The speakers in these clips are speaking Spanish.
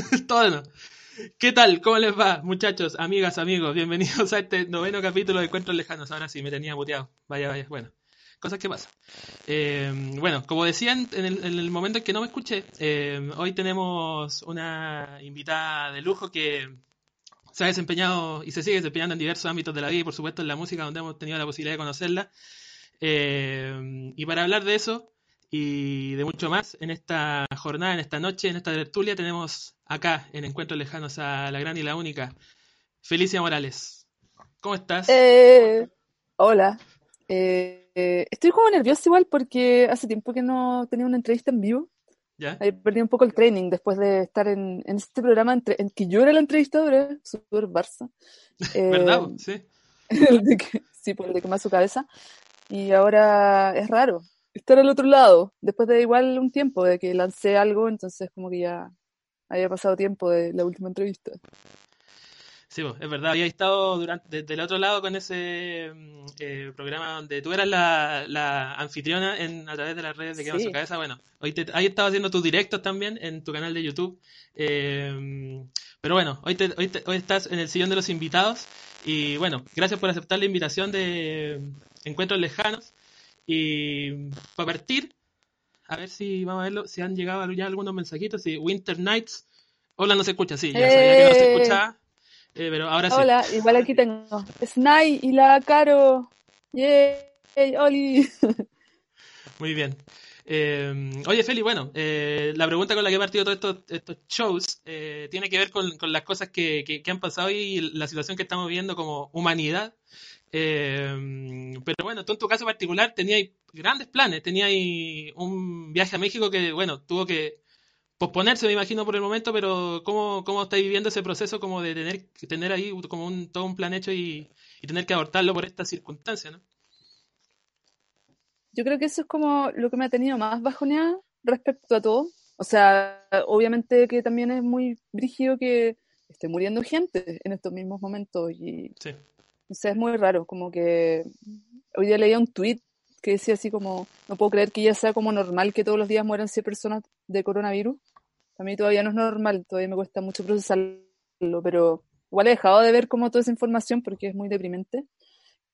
Todo. ¿Qué tal? ¿Cómo les va, muchachos, amigas, amigos? Bienvenidos a este noveno capítulo de Encuentros Lejanos. Ahora sí, me tenía muteado. Vaya, vaya. Bueno, cosas que pasan. Eh, bueno, como decían en el, momento en que no me escuché, eh, hoy tenemos una invitada de lujo que se ha desempeñado y se sigue desempeñando en diversos ámbitos de la vida y por supuesto en la música donde hemos tenido la posibilidad de conocerla. Eh, y para hablar de eso y de mucho más, en esta jornada, en esta noche, en esta tertulia, tenemos acá en Encuentros Lejanos a la gran y la única, Felicia Morales. ¿Cómo estás? Eh, hola. Eh, estoy como nerviosa igual porque hace tiempo que no tenía una entrevista en vivo. ¿Ya? Ahí perdí un poco el training después de estar en, en este programa entre, en que yo era la entrevistadora, súper Barça. ¿Verdad? Sí. sí, por el de quemar su cabeza. Y ahora es raro estar al otro lado, después de igual un tiempo de que lancé algo, entonces como que ya había pasado tiempo de la última entrevista. Sí, es verdad, había estado durante, desde el otro lado con ese mm, eh, programa donde tú eras la, anfitriona en, a través de las redes de Quema su cabeza. Bueno, hoy te, ahí estado haciendo tus directos también en tu canal de YouTube. Eh, pero bueno, hoy, te, hoy, hoy estás en el sillón de los invitados. Y bueno, gracias por aceptar la invitación de Encuentros Lejanos. Y para partir, a ver si vamos a verlo, si han llegado ya algunos mensajitos. Si Winter Nights, hola, no se escucha, sí, ya sabía que no se eh. escuchaba. Eh, pero ahora sí. Hola, igual aquí tengo Snai y la Caro. Yay, Oli. Muy bien. Eh, oye, Feli, bueno, eh, la pregunta con la que he partido todos estos, estos shows eh, tiene que ver con, con las cosas que, que, que, han pasado y la situación que estamos viviendo como humanidad eh, pero bueno, tú en tu caso particular tenías grandes planes, tenías un viaje a México que, bueno, tuvo que posponerse, me imagino, por el momento, pero ¿cómo, cómo estáis viviendo ese proceso como de tener, tener ahí como un, todo un plan hecho y, tener que abortarlo por estas circunstancias, ¿no? Yo creo que eso es como lo que me ha tenido más bajoneada respecto a todo. O sea, obviamente que también es muy brígido que esté muriendo gente en estos mismos momentos y sí. O sea, es muy raro, como que hoy día leía un tweet que decía así como, no puedo creer que ya sea como normal que todos los días mueran 100 personas de coronavirus. A mí todavía no es normal, todavía me cuesta mucho procesarlo, pero igual he dejado de ver como toda esa información porque es muy deprimente.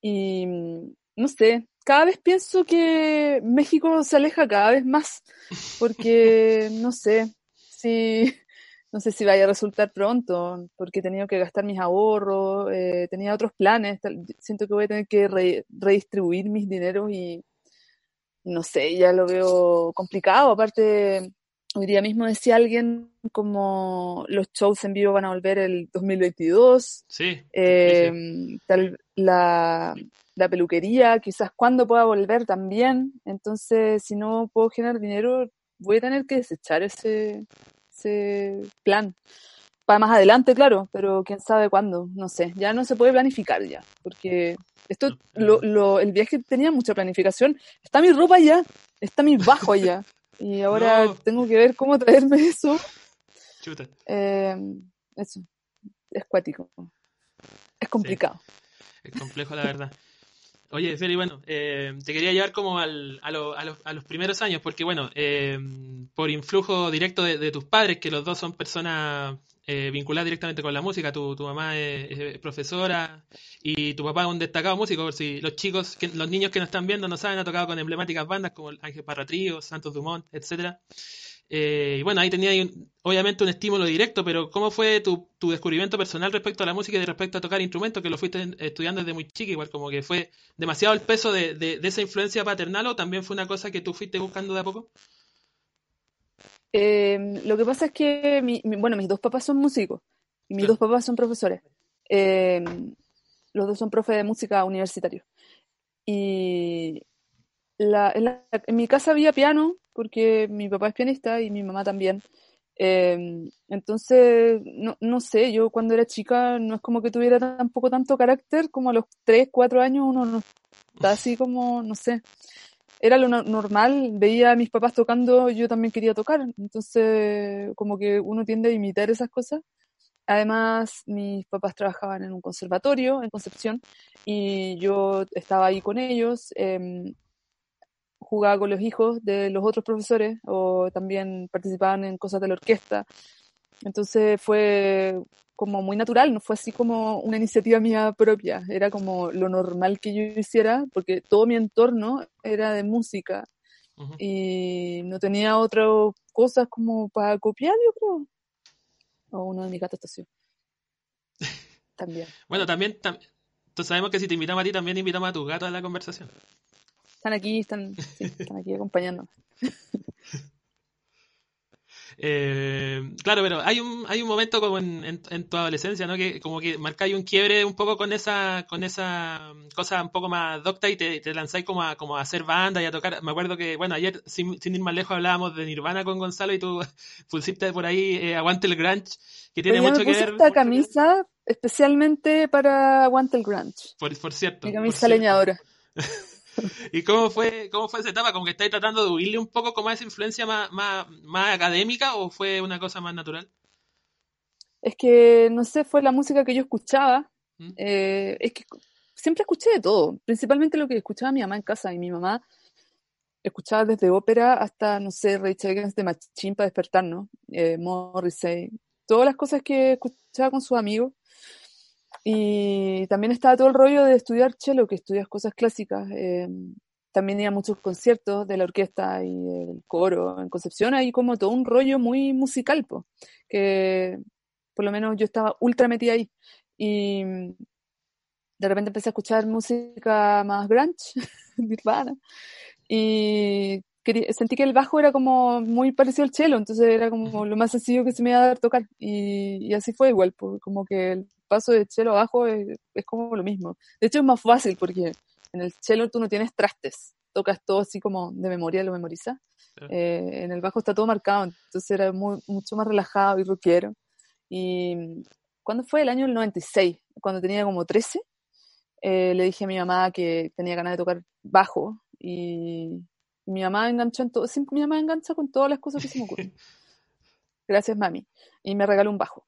Y no sé, cada vez pienso que México se aleja cada vez más, porque no sé, si no sé si vaya a resultar pronto, porque he tenido que gastar mis ahorros, eh, tenía otros planes, siento que voy a tener que redistribuir mis dineros y no sé, ya lo veo complicado. Aparte, hoy día mismo decía alguien como los shows en vivo van a volver el 2022. Sí. Eh, tal, la, la peluquería, quizás cuando pueda volver también. Entonces, si no puedo generar dinero, voy a tener que desechar ese, ese plan. Para más adelante, claro, pero quién sabe cuándo, no sé. Ya no se puede planificar ya, porque esto, lo, lo, el viaje tenía mucha planificación. Está mi ropa allá, está mi bajo allá. Y ahora tengo que ver cómo traerme eso. Eh, eso, es cuático. Es complicado. Es complejo, la verdad. Oye, Feli, bueno, eh, te quería llevar como al, a, lo, a, los, a, los, primeros años, porque bueno, eh, por influjo directo de, tus padres, que los dos son personas eh, vinculadas directamente con la música, tu, mamá es, profesora y tu papá es un destacado músico, por si los chicos, que, los niños que nos están viendo no saben, ha tocado con emblemáticas bandas como Ángel Parratrío, Santos Dumont, etcétera. Eh, y bueno, ahí tenía obviamente un estímulo directo, pero ¿cómo fue tu, tu, descubrimiento personal respecto a la música y respecto a tocar instrumentos, que lo fuiste estudiando desde muy chica, igual como que fue demasiado el peso de, de, esa influencia paternal o también fue una cosa que tú fuiste buscando de a poco? Eh, lo que pasa es que, mi, bueno, mis dos papás son músicos y mis dos papás son profesores. Eh, los dos son profes de música universitario. Y la, en mi casa había piano, porque mi papá es pianista y mi mamá también. Em, entonces, no, no, sé, yo cuando era chica no es como que tuviera tampoco tanto carácter, como a los 3, 4 años uno no está así como, no sé, era lo normal, veía a mis papás tocando, yo también quería tocar, entonces como que uno tiende a imitar esas cosas. Además, mis papás trabajaban en un conservatorio en Concepción y yo estaba ahí con ellos. Eh, jugaba con los hijos de los otros profesores o también participaban en cosas de la orquesta. Entonces fue como muy natural, no fue así como una iniciativa mía propia, era como lo normal que yo hiciera, porque todo mi entorno era de música y no tenía otras cosas como para copiar, yo creo. O uno de mis gatos estación. También. bueno, también, entonces sabemos que si te invitamos a ti, también invitamos a tus gatos a la conversación. Están aquí, están, están aquí acompañándonos. Eh, claro, pero hay un, hay un momento como en, tu adolescencia, ¿no? Que como que marcáis un quiebre un poco con esa, con esa cosa un poco más docta y te, te lanzáis como a, como a hacer banda y a tocar. Me acuerdo que, bueno, ayer sin, ir más lejos hablábamos de Nirvana con Gonzalo y tú pusiste por ahí eh, Aguante el Grunge, que tiene mucho que ver. esta camisa especialmente para Aguante el Grunge. Por, por cierto. Mi camisa leñadora. ¿Y cómo fue, cómo fue esa etapa? ¿Como que estáis tratando de huirle un poco como a esa influencia más, más, más académica o fue una cosa más natural? Es que, no sé, fue la música que yo escuchaba. ¿Mm? Eh, es que siempre escuché de todo, principalmente lo que escuchaba mi mamá en casa y mi mamá escuchaba desde ópera hasta, no sé, Ray Charles de Machín para despertar, ¿no? Eh, Morrissey, todas las cosas que escuchaba con sus amigos. Y también estaba todo el rollo de estudiar cello, que estudias cosas clásicas. Eh, también iba muchos conciertos de la orquesta y el coro en Concepción, hay como todo un rollo muy musical, que por lo menos yo estaba ultra metida ahí. Y de repente empecé a escuchar música más grunge, nirvana, y sentí que el bajo era como muy parecido al cello, entonces era como lo más sencillo que se me iba a dar tocar. Y, así fue igual, como que paso de cello abajo es, es, como lo mismo. De hecho es más fácil porque en el cello tú no tienes trastes, tocas todo así como de memoria, lo memorizas. Eh, en el bajo está todo marcado, entonces era muy, mucho más relajado y rockero. Y cuando fue el año 96, cuando tenía como 13, eh, le dije a mi mamá que tenía ganas de tocar bajo y mi mamá enganchó en todo, mi mamá engancha con todas las cosas que se me ocurren. Gracias, mami. Y me regaló un bajo.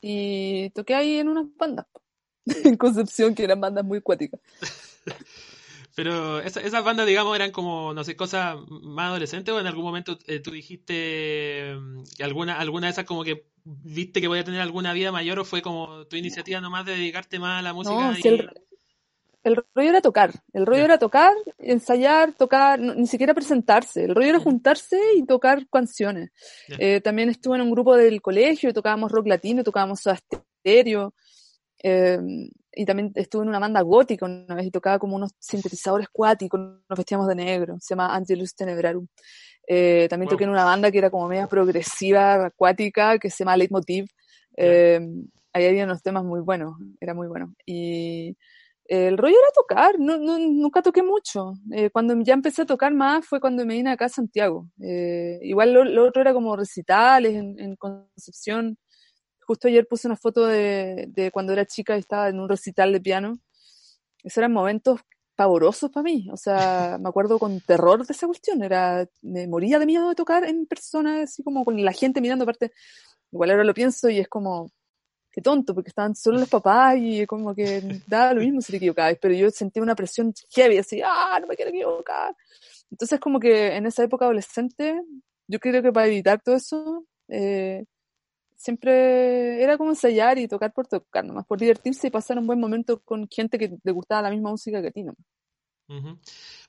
Y toqué ahí en unas bandas, en Concepción, que eran bandas muy cuáticas. Pero esas bandas, digamos, eran como, no sé, cosas más adolescentes o en algún momento eh, tú dijiste mm, que alguna, alguna de esas como que viste que voy a tener alguna vida mayor o fue como tu iniciativa nomás de dedicarte más a la música. y el rollo era tocar, el rollo era tocar, ensayar, tocar, ni siquiera presentarse, el rollo era juntarse y tocar canciones. Eh, también estuve en un grupo del colegio, tocábamos rock latino, tocábamos asterio, eh, y también estuve en una banda gótica una vez y tocaba como unos sintetizadores cuáticos, nos vestíamos de negro, se llama Angelus Tenebrarum. Eh, también toqué en una banda que era como media progresiva, acuática, que se llama Leitmotiv. Eh, ahí había unos temas muy buenos, era muy bueno. Y el rollo era tocar, no, nunca toqué mucho. Eh, cuando ya empecé a tocar más fue cuando me vine acá a Santiago. Eh, igual lo, otro era como recitales en, Concepción. Justo ayer puse una foto de, cuando era chica y estaba en un recital de piano. Esos eran momentos pavorosos para mí. O sea, me acuerdo con terror de esa cuestión. Era, me moría de miedo de tocar en persona, así como con la gente mirando aparte. Igual ahora lo pienso y es como, qué tonto, porque estaban solo los papás y como que daba lo mismo si te equivocabas, pero yo sentía una presión heavy, así, ah, no me quiero equivocar. Entonces como que en esa época adolescente, yo creo que para evitar todo eso, eh, siempre era como ensayar y tocar por tocar, nomás por divertirse y pasar un buen momento con gente que le gustaba la misma música que a ti, nomás.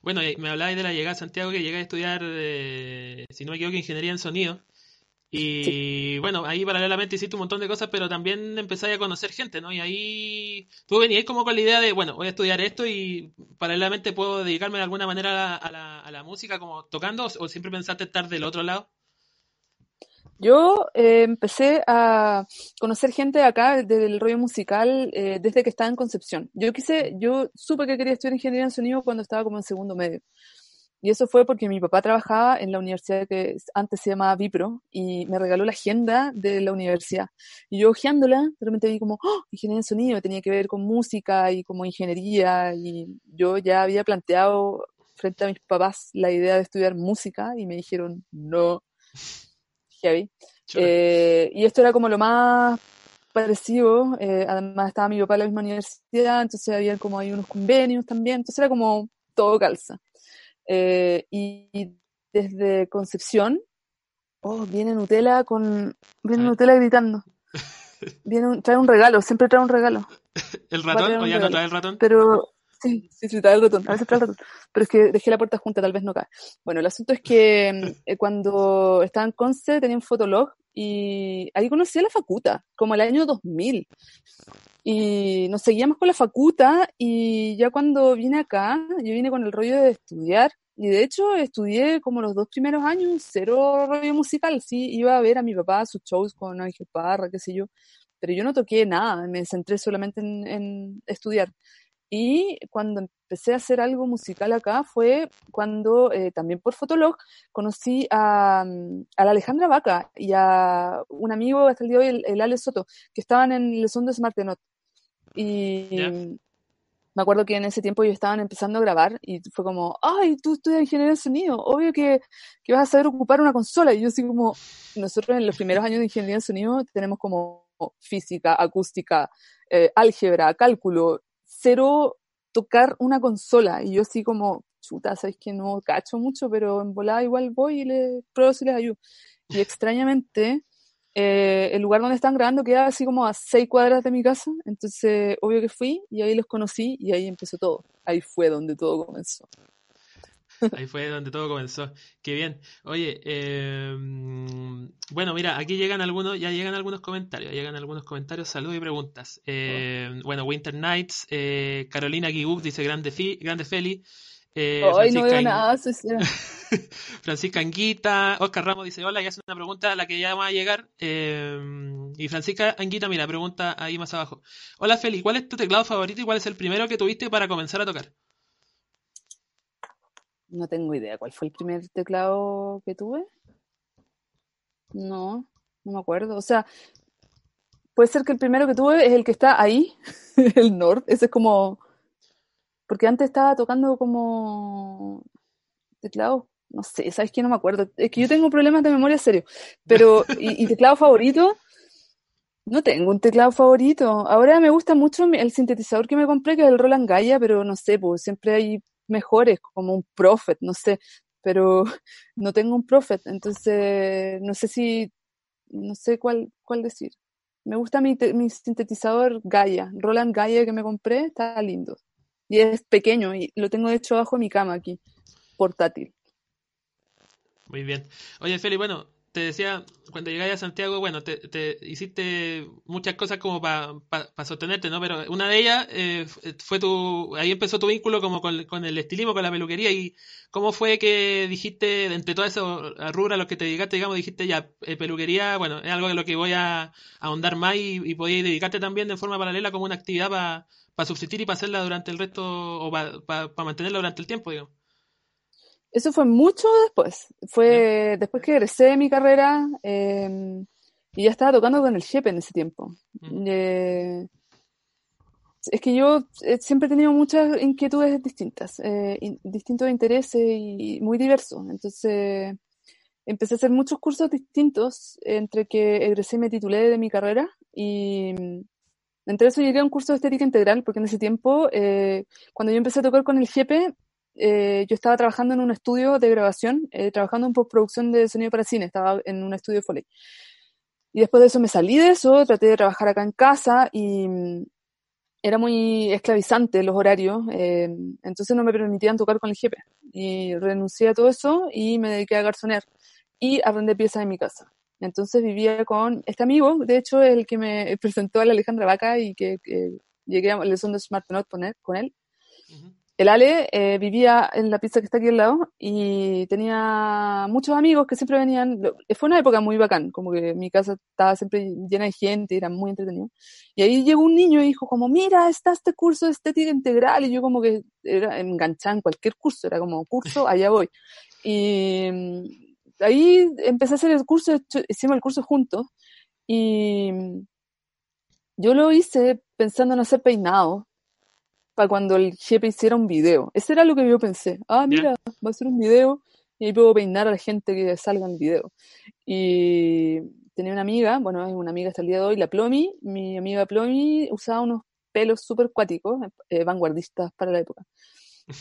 Bueno, me hablabas de la llegada a Santiago, que llegué a estudiar, eh, si no me equivoco, ingeniería en sonido. Y bueno, ahí paralelamente hiciste un montón de cosas, pero también empezáis a conocer gente, ¿no? Y ahí tú venías como con la idea de, bueno, voy a estudiar esto y paralelamente puedo dedicarme de alguna manera a la, a la, música, como tocando, o siempre pensaste estar del otro lado? Yo eh, empecé a conocer gente acá del rollo musical eh, desde que estaba en Concepción. Yo quise, yo supe que quería estudiar ingeniería en sonido cuando estaba como en segundo medio. Y eso fue porque mi papá trabajaba en la universidad que antes se llamaba Vipro y me regaló la agenda de la universidad. Y yo hojeándola, de repente vi como, ¡Oh! ingeniería en sonido, tenía que ver con música y como ingeniería. Y yo ya había planteado frente a mis papás la idea de estudiar música y me dijeron, no, heavy. Eh, y esto era como lo más parecido. Eh, además estaba mi papá en la misma universidad, entonces había como ahí unos convenios también. Entonces era como todo calza. Eh, y desde Concepción Oh, viene Nutella con. Viene Nutella gritando. Viene trae un regalo, siempre trae un regalo. ¿El ratón? ¿O ya no trae el ratón? Pero. Sí, sí, sí, trae el ratón. A veces trae el ratón. Pero es que dejé la puerta junta, tal vez no cae. Bueno, el asunto es que mm, eh, cuando estaba en Conce tenía un fotolog y ahí conocí a la Facuta, como el año 2000. Y nos seguíamos con la Facuta y ya cuando vine acá, yo vine con el rollo de estudiar y de hecho estudié como los dos primeros años, cero rollo musical, sí, iba a ver a mi papá sus shows con Ángel Parra, qué sé yo, pero yo no toqué nada, me centré solamente en, estudiar. Y cuando empecé a hacer algo musical acá fue cuando, eh, también por Fotolog, conocí a, a, la Alejandra Vaca y a un amigo hasta el día de hoy, el, Ale Soto, que estaban en el son de Y, me acuerdo que en ese tiempo ellos estaban empezando a grabar y fue como, ay, tú estudias ingeniería de sonido, obvio que, que, vas a saber ocupar una consola. Y yo así como, nosotros en los primeros años de ingeniería de sonido tenemos como física, acústica, eh, álgebra, cálculo, cero tocar una consola. Y yo así como, chuta, sabes que no cacho mucho, pero en volada igual voy y les pruebo si les ayudo. Y extrañamente, eh, el lugar donde están grabando queda así como a seis cuadras de mi casa, entonces obvio que fui y ahí los conocí y ahí empezó todo. Ahí fue donde todo comenzó. Ahí fue donde todo comenzó. Qué bien. Oye, eh, bueno, mira, aquí llegan algunos, ya llegan algunos comentarios, llegan algunos comentarios, saludos y preguntas. Eh, bueno, Winter Nights, Carolina Giguk dice grande, fi, grande Feli. Eh, no veo nada, Francisca Anguita, Oscar Ramos dice hola y hace una pregunta a la que ya va a llegar. Eh, y Francisca Anguita, mira, pregunta ahí más abajo. Hola Feli, ¿cuál es tu teclado favorito y cuál es el primero que tuviste para comenzar a tocar? No tengo idea. ¿Cuál fue el primer teclado que tuve? No, no me acuerdo. O sea, puede ser que el primero que tuve es el que está ahí, el Nord. Ese es como porque antes estaba tocando como teclado, no sé, ¿sabes qué? No me acuerdo. Es que yo tengo problemas de memoria serio. Pero, ¿y, teclado favorito? No tengo un teclado favorito. Ahora me gusta mucho el sintetizador que me compré, que es el Roland Gaia, pero no sé, pues siempre hay mejores, como un Prophet, no sé. Pero no tengo un Prophet, entonces no sé si, no sé cuál, cuál decir. Me gusta mi, mi sintetizador Gaia, Roland Gaia que me compré, está lindo. Y es pequeño y lo tengo hecho bajo mi cama aquí, portátil. Muy bien. Oye, Feli, bueno, te decía, cuando llegáis a Santiago, bueno, te, hiciste muchas cosas como para sostenerte, ¿no? Pero una de ellas eh, fue tu, ahí empezó tu vínculo como con, el estilismo, con la peluquería, y cómo fue que dijiste, entre todas esas rubros a los que te dedicaste, digamos, dijiste ya, eh, peluquería, bueno, es algo de lo que voy a, ahondar más y, y podías dedicarte también de forma paralela como una actividad para para subsistir y para hacerla durante el resto, o para, mantenerla durante el tiempo, digamos. Eso fue mucho después. Fue después que egresé de mi carrera em, y ya estaba tocando con el Shepe en ese tiempo. Eh, es que yo eh, siempre he tenido muchas inquietudes distintas, eh, distintos intereses y muy diversos. Entonces empecé a hacer muchos cursos distintos entre que egresé y me titulé de mi carrera y entre eso llegué a un curso de estética integral, porque en ese tiempo, eh, cuando yo empecé a tocar con el jefe, eh, yo estaba trabajando en un estudio de grabación, eh, trabajando en postproducción de sonido para cine, estaba en un estudio de Foley. Y después de eso me salí de eso, traté de trabajar acá en casa y mm, era muy esclavizante los horarios, entonces no me permitían tocar con el jefe. Y renuncié a todo eso y me dediqué a garzonear y aprender piezas en mi casa. Entonces vivía con este amigo, de hecho, el que me presentó a la Alejandra Vaca y que, llegué a la de Smart Note con él. El Ale eh, vivía en la pizza que está aquí al lado y tenía muchos amigos que siempre venían. Fue una época muy bacán, como que mi casa estaba siempre llena de gente, era muy entretenido. Y ahí llegó un niño y dijo como, mira, está este curso de estética integral. Y yo como que era enganchada en cualquier curso, era como, curso, allá voy. Y ahí empecé a hacer el curso, hicimos el curso juntos y yo lo hice pensando en hacer peinado para cuando el jefe hiciera un video. Ese era lo que yo pensé. Ah, mira, va a ser un video y ahí puedo peinar a la gente que salga en el video. Y tenía una amiga, bueno, es una amiga hasta el día de hoy, la Plomi. Mi amiga Plomi usaba unos pelos súper cuáticos, eh, vanguardistas para la época.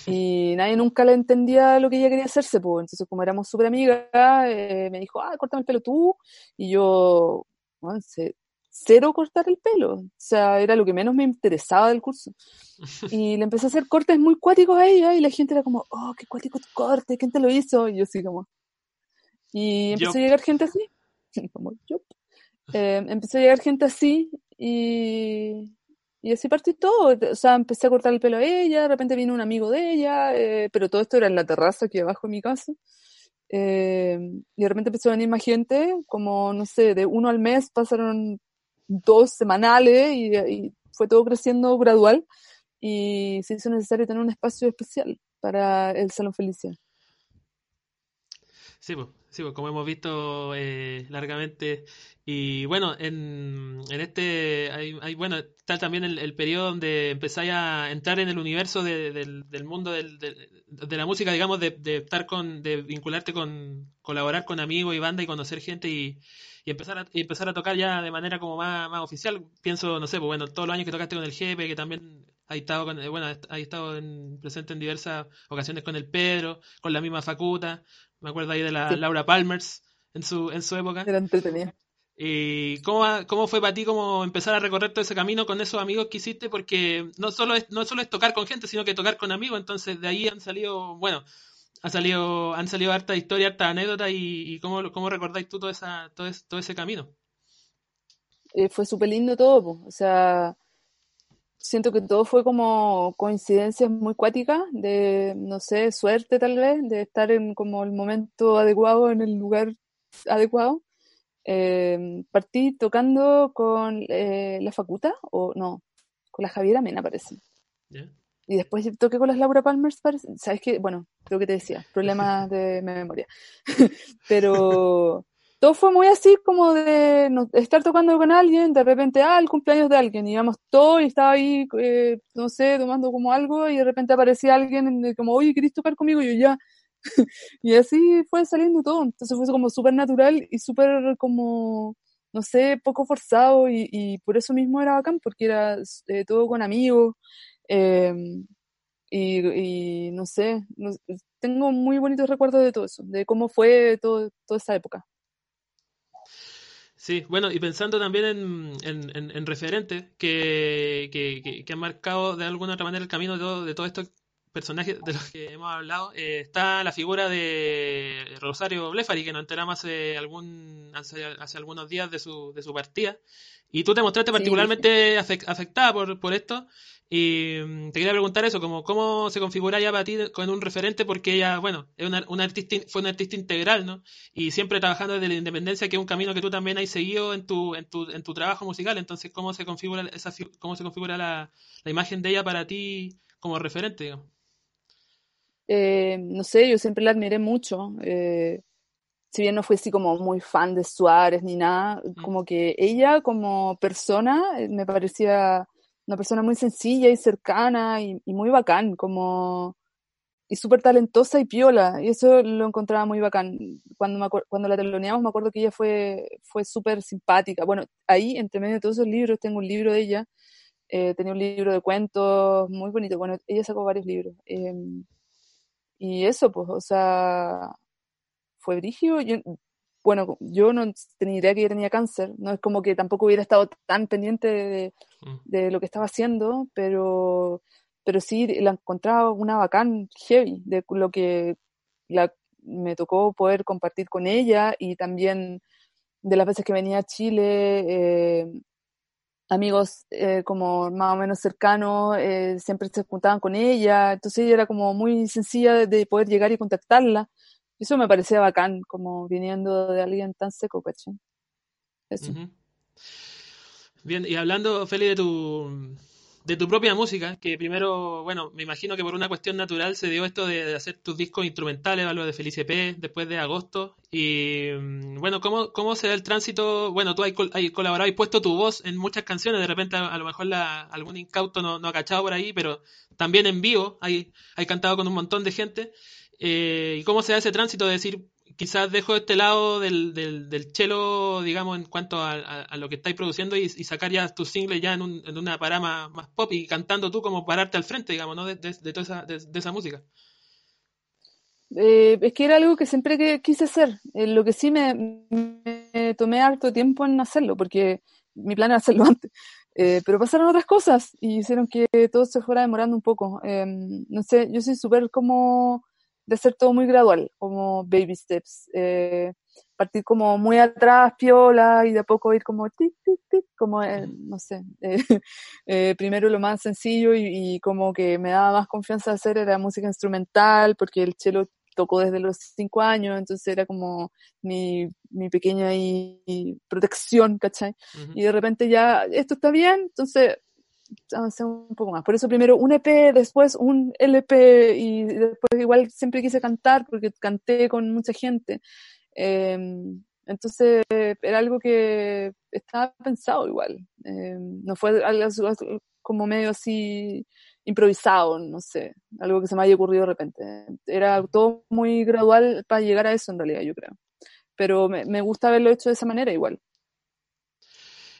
Y nadie nunca le entendía lo que ella quería hacerse, pues. Entonces, como éramos súper amigas, eh, me dijo, ah, córtame el pelo tú. Y yo, bueno, cero cortar el pelo. O sea, era lo que menos me interesaba del curso. Y le empecé a hacer cortes muy cuáticos a ella y la gente era como, oh, qué cuático tu corte, ¿quién te lo hizo? Y yo así como... Y empezó a llegar gente así. como, yo. Eh, empezó a llegar gente así y, y así partí todo. O sea, empecé a cortar el pelo a ella, de repente vino un amigo de ella, eh, pero todo esto era en la terraza aquí abajo de mi casa. Eh, y de repente empezó a venir más gente, como, no sé, de uno al mes pasaron dos semanales y, fue todo creciendo gradual y se hizo necesario tener un espacio especial para el Salón Felicia. Sí, pues, sí, pues como hemos visto eh, largamente. Y bueno, en, en este, hay, bueno, está también el, periodo donde empezáis a entrar en el universo del, mundo del, de, la música, digamos, de, de, estar con, de vincularte con, colaborar con amigos y banda y conocer gente y, y empezar a, empezar a tocar ya de manera como más, más oficial. Pienso, no sé, pues bueno, todos los años que tocaste con el Jefe, que también ha estado, con, bueno, ha estado en, presente en diversas ocasiones con el Pedro, con la misma Facuta, me acuerdo ahí de la Laura Palmers en su, en su época. Era entretenido. ¿Y cómo, cómo fue para ti como empezar a recorrer todo ese camino con esos amigos que hiciste? Porque no solo es, no solo es tocar con gente, sino que tocar con amigos, entonces de ahí han salido, bueno, ha salido, han salido harta historia, harta anécdota y, cómo, cómo, recordáis tú todo, esa, todo, ese, todo ese camino. Eh, fue súper lindo todo, o sea, siento que todo fue como coincidencias muy cuáticas, de, no sé, suerte tal vez, de estar en como el momento adecuado, en el lugar adecuado. Eh, partí tocando con eh, la Facuta, o no, con la Javiera Mena parece. Y después toqué con las Laura Palmers, ¿sabes qué? Bueno, creo que te decía, problemas de memoria. Pero todo fue muy así como de estar tocando con alguien, de repente, ah, el cumpleaños de alguien, y íbamos todos y estaba ahí, eh, no sé, tomando como algo, y de repente aparecía alguien como, oye, ¿querés tocar conmigo? Y yo ya. y así fue saliendo todo. Entonces fue como súper natural y súper como, no sé, poco forzado, y, y, por eso mismo era bacán, porque era eh, todo con amigos. Em, y, no sé, tengo muy bonitos recuerdos de todo eso, de cómo fue todo, toda esa época. Sí, bueno, y pensando también en, en, referentes que, que, que, han marcado de alguna otra manera el camino de, todo, de todos estos personajes de los que hemos hablado, eh, está la figura de Rosario Blefari, que nos enteramos hace, algún, hace, hace, algunos días de su, de su partida. Y tú te mostraste particularmente afectada por, por esto. Y mm, te quería preguntar eso, como cómo se configura ya para ti con un referente, porque ella, bueno, es una, una, artista, fue una artista integral, ¿no? Y siempre trabajando desde la independencia, que es un camino que tú también has seguido en tu, en tu, en tu trabajo musical. Entonces, ¿cómo se configura esa, cómo se configura la, la imagen de ella para ti como referente, eh, no sé, yo siempre la admiré mucho. Eh, si bien no fue así como muy fan de Suárez ni nada, mm. como que ella como persona eh, me parecía una persona muy sencilla y cercana y, muy bacán, como y súper talentosa y piola, y eso lo encontraba muy bacán. Cuando, cuando la teloneamos me acuerdo que ella fue, fue súper simpática. Bueno, ahí, entre medio de todos esos libros, tengo un libro de ella, eh, tenía un libro de cuentos muy bonito, bueno, ella sacó varios libros. Em, y eso, pues, o sea, fue brígido. Bueno, yo no tenía idea que ella tenía cáncer, no es como que tampoco hubiera estado tan pendiente mm. de, lo que estaba haciendo, pero, pero sí la encontraba una bacán heavy, de lo que la, me tocó poder compartir con ella y también de las veces que venía a Chile, eh, amigos eh, como más o menos cercanos eh, siempre se juntaban con ella, entonces ella era como muy sencilla de poder llegar y contactarla eso me parecía bacán, como viniendo de alguien tan seco, ¿cachai? Bien, y hablando, Feli, de tu, de tu propia música, que primero, bueno, me imagino que por una cuestión natural se dio esto de, hacer tus discos instrumentales, algo de Felice P, después de agosto. Y mm, bueno, ¿cómo, cómo se da el tránsito? Bueno, tú has, colaborado y puesto tu voz en muchas canciones, de repente a, lo mejor la, algún incauto no, no ha cachado por ahí, pero también en vivo hay, hay cantado con un montón de gente. Eh, ¿Y cómo se da ese tránsito de decir, quizás dejo este lado del, del, del chelo, digamos, en cuanto a, lo que estáis produciendo y, sacar ya tus singles ya en, en una parada más, pop y cantando tú como pararte al frente, digamos, ¿no? De, toda esa, de, esa música. Eh, es que era algo que siempre que quise hacer. Eh, lo que sí me, me, tomé harto tiempo en hacerlo, porque mi plan era hacerlo antes. Eh, pero pasaron otras cosas y hicieron que todo se fuera demorando un poco. Em, no sé, yo soy súper como de hacer todo muy gradual, como baby steps. Eh, partir como muy atrás, piola, y de a poco ir como tic, tic, tic, como, eh, no sé, primero lo más sencillo y, y, como que me daba más confianza hacer era música instrumental, porque el cello tocó desde los cinco años, entonces era como mi, mi pequeña y, protección, ¿cachai? Y de repente ya, esto está bien, entonces avancé un poco más. Por eso primero un EP, después un LP y después igual siempre quise cantar porque canté con mucha gente. Em, entonces era algo que estaba pensado igual. Em, no fue algo como medio así improvisado, no sé, algo que se me haya ocurrido de repente. Era todo muy gradual para llegar a eso en realidad, yo creo. Pero me, gusta haberlo hecho de esa manera igual.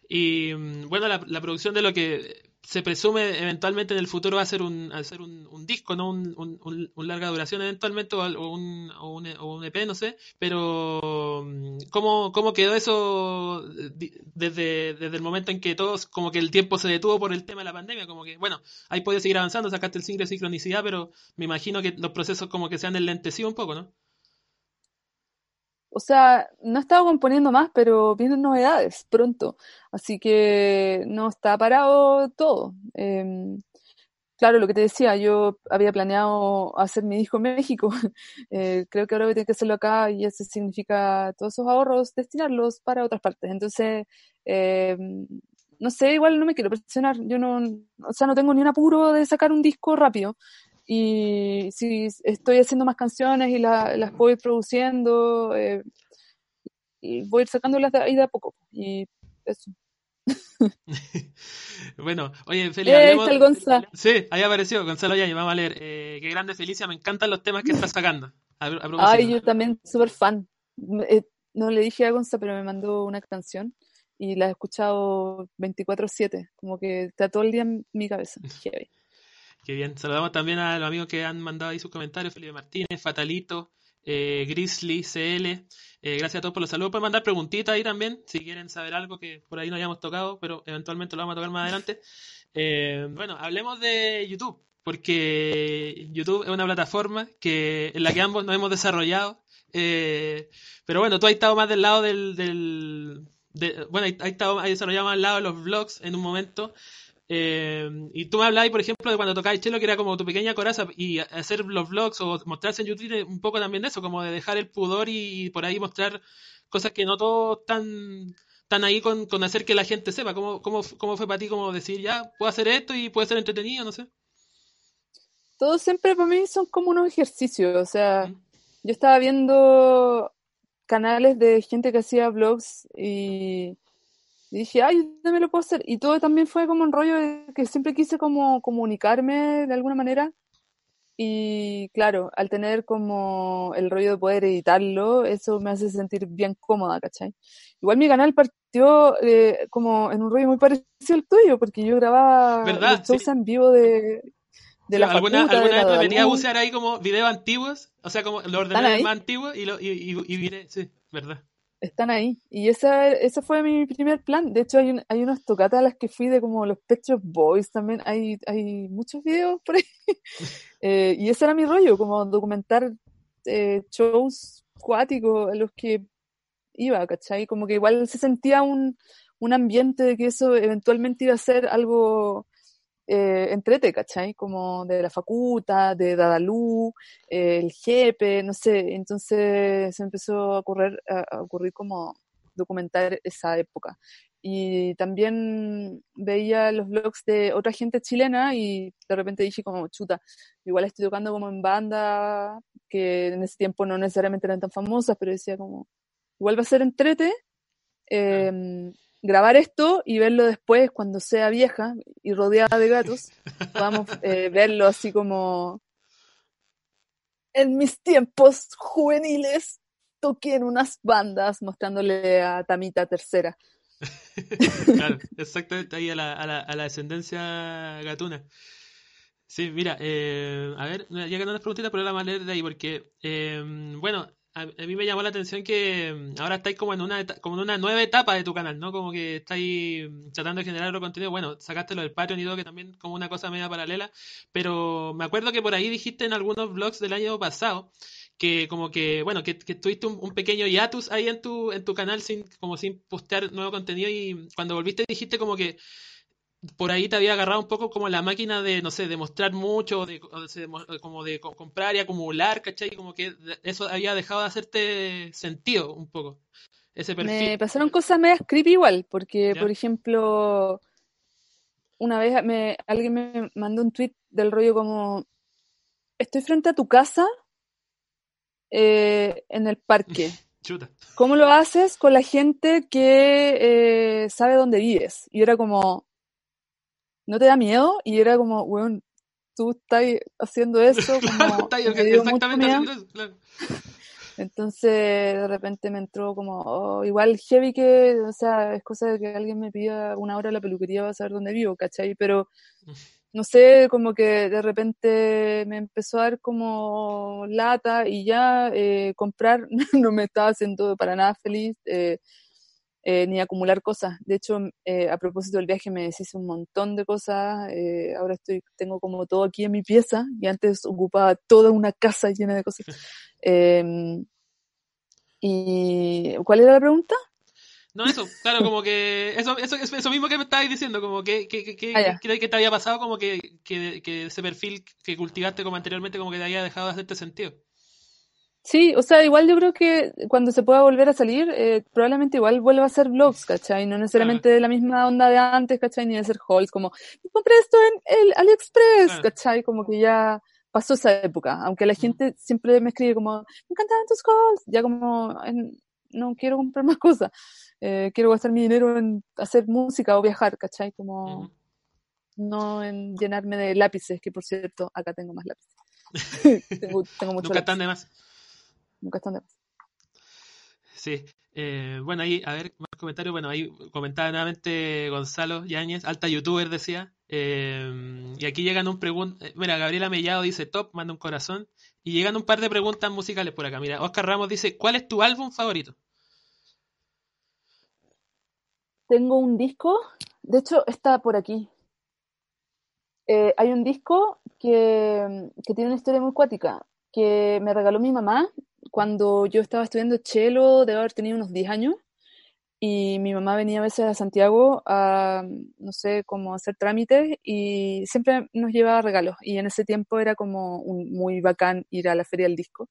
Y mm, bueno, la, producción de lo que se presume eventualmente en el futuro va a ser un, a ser un, un disco, ¿no? Un, un, un, larga duración eventualmente o, o, un, o un EP, no sé. Pero, mm, ¿cómo, cómo quedó eso desde, desde el momento en que todos, como que el tiempo se detuvo por el tema de la pandemia? Como que, bueno, ahí puede seguir avanzando, sacaste el single de sincronicidad, pero me imagino que los procesos como que se han enlentecido un poco, ¿no? O sea, no he estado componiendo más, pero vienen novedades pronto. Así que no está parado todo. Em, claro, lo que te decía, yo había planeado hacer mi disco en México. Eh, creo que ahora voy a tener que hacerlo acá y eso significa todos esos ahorros, destinarlos para otras partes. Entonces, em, no sé, igual no me quiero presionar. Yo no, o sea, no tengo ni un apuro de sacar un disco rápido y si estoy haciendo más canciones y las voy produciendo, eh, y voy a ir sacándolas de ahí de a poco. Y eso. bueno, oye, Felipe. Eh, hablemos... Sí, ahí apareció Gonzalo Yañez, vamos a leer. Eh, qué grande Felicia, me encantan los temas que estás sacando. Ay, yo también, súper fan. Eh, no le dije a Gonzalo, pero me mandó una canción y la he escuchado 24-7, como que está todo el día en mi cabeza. Qué bien. Saludamos también a los amigos que han mandado ahí sus comentarios. Felipe Martínez, Fatalito, eh, Grizzly, CL. Eh, gracias a todos por los saludos. Pueden mandar preguntitas ahí también, si quieren saber algo que por ahí no hayamos tocado, pero eventualmente lo vamos a tocar más adelante. Eh, bueno, hablemos de YouTube, porque YouTube es una plataforma que, en la que ambos nos hemos desarrollado. pero bueno, tú has estado más del lado del... del bueno, has, estado, has desarrollado más al lado de los vlogs en un momento. Eh, y tú me hablabas, por ejemplo, de cuando tocabas chelo, que era como tu pequeña coraza, y hacer los vlogs o mostrarse en YouTube un poco también de eso, como de dejar el pudor y, por ahí mostrar cosas que no todos están, tan ahí con, con, hacer que la gente sepa. ¿Cómo, cómo, cómo fue para ti como decir, ya, puedo hacer esto y puede ser entretenido, no sé? Todo siempre para mí son como unos ejercicios, o sea, yo estaba viendo canales de gente que hacía vlogs y y dije, ay, yo también lo puedo hacer. Y todo también fue como un rollo de que siempre quise como comunicarme de alguna manera. Y claro, al tener como el rollo de poder editarlo, eso me hace sentir bien cómoda, ¿cachai? Igual mi canal partió eh, como en un rollo muy parecido al tuyo, porque yo grababa shows en vivo de, de la ¿Alguna, ¿alguna vez me venía a usar ahí como videos antiguos? O sea, como lo ordené más antiguo y, lo, y, y, y, sí, verdad están ahí. Y ese, ese fue mi primer plan. De hecho, hay, un, hay unas tocatas a las que fui de como los Pet Boys también. Hay, hay muchos videos por ahí. eh, y ese era mi rollo, como documentar eh, shows cuáticos a los que iba, ¿cachai? Como que igual se sentía un, un ambiente de que eso eventualmente iba a ser algo eh, entrete, ¿cachai? Como de la facultad, de Dadalú, eh, el jefe, no sé. Entonces se empezó a ocurrir, a ocurrir como documentar esa época. Y también veía los blogs de otra gente chilena y de repente dije como, chuta, igual estoy tocando como en banda, que en ese tiempo no necesariamente eran tan famosas, pero decía como, igual va a ser entrete. Eh, grabar esto y verlo después cuando sea vieja y rodeada de gatos, podamos eh, verlo así como en mis tiempos juveniles. toqué en unas bandas mostrándole a Tamita tercera. claro, exactamente ahí a la, a la, a la descendencia gatuna. Sí, mira, eh, a ver, ya que no unas preguntitas, pero la más leer de ahí, porque, eh, bueno, a, mí me llamó la atención que mm, ahora estáis como en una como en una nueva etapa de tu canal, ¿no? Como que estáis mm, tratando de generar otro contenido. Bueno, sacaste lo del Patreon y todo, que también como una cosa media paralela. Pero me acuerdo que por ahí dijiste en algunos vlogs del año pasado que como que, bueno, que, tuviste un, pequeño hiatus ahí en tu, en tu canal sin, como sin postear nuevo contenido y cuando volviste dijiste como que por ahí te había agarrado un poco como la máquina de, no sé, de mostrar mucho, de, como de comprar y acumular, ¿cachai? Como que eso había dejado de hacerte sentido un poco, ese perfil. Me pasaron cosas medias creepy igual, porque, por ejemplo, una vez me, alguien me mandó un tweet del rollo como, estoy frente a tu casa eh, en el parque. Chuta. ¿Cómo lo haces con la gente que eh, sabe dónde vives? Y era como, ¿no te da miedo? Y era como, weón, tú estás haciendo eso. Como, exactamente haciendo eso, claro. Entonces, de repente me entró como, oh, igual heavy que, o sea, es cosa de que alguien me pida una hora a la peluquería para saber dónde vivo, ¿cachai? Pero, no sé, como que de repente me empezó a dar como lata y ya eh, comprar no me estaba haciendo para nada feliz. Eh, eh, ni acumular cosas. De hecho, eh, a propósito del viaje me deshice un montón de cosas. Eh, ahora estoy, tengo como todo aquí en mi pieza y antes ocupaba toda una casa llena de cosas. Em, ¿Y cuál era la pregunta? No, eso, claro, como que eso, eso, eso mismo que me estabas diciendo, como que, que, que, ah, que, te había pasado, como que, que, que ese perfil que cultivaste como anteriormente, como que te había dejado de hacerte sentido. Sí, o sea, igual yo creo que cuando se pueda volver a salir, eh, probablemente igual vuelva a ser vlogs, ¿cachai? No necesariamente de la misma onda de antes, ¿cachai? Ni de ser hauls, como, compré esto en el AliExpress, ¿cachai? Como que ya pasó esa época, aunque la gente siempre me escribe como, me encantan tus hauls, ya como, no quiero comprar más cosas, eh, quiero gastar mi dinero en hacer música o viajar, ¿cachai? Como, no en llenarme de lápices, que por cierto, acá tengo más lápices. tengo, tengo mucho Nunca están de más nunca están de Sí. Eh, bueno, ahí, a ver, más comentarios. Bueno, ahí comentaba nuevamente Gonzalo Yáñez, alta youtuber, decía. Eh, y aquí llegan un pregunta. Eh, mira, Gabriela Mellado dice top, manda un corazón. Y llegan un par de preguntas musicales por acá. Mira, Oscar Ramos dice: ¿Cuál es tu álbum favorito? Tengo un disco, de hecho está por aquí. hay un disco que, que tiene una historia muy cuática que me regaló mi mamá cuando yo estaba estudiando cello, debo haber tenido unos 10 años, y mi mamá venía a veces a Santiago a, no sé, como hacer trámites, y siempre nos llevaba regalos, y en ese tiempo era como un, muy bacán ir a la feria del disco.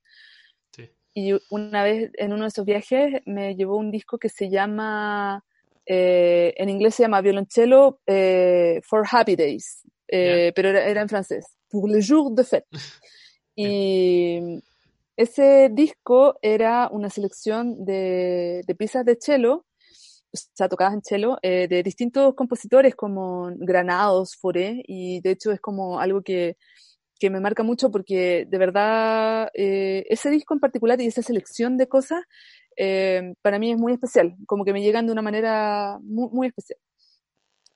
Y una vez en uno de esos viajes me llevó un disco que se llama, eh, en inglés se llama Violoncello eh, for Happy Days, eh, pero era, era, en francés, Pour le jour de fête. Y ese disco era una selección de, piezas de cello, o sea, tocadas en cello, eh, de distintos compositores como Granados, Foré, y de hecho es como algo que, me marca mucho porque de verdad eh, ese disco en particular y esa selección de cosas eh, para mí es muy especial, como que me llegan de una manera muy especial.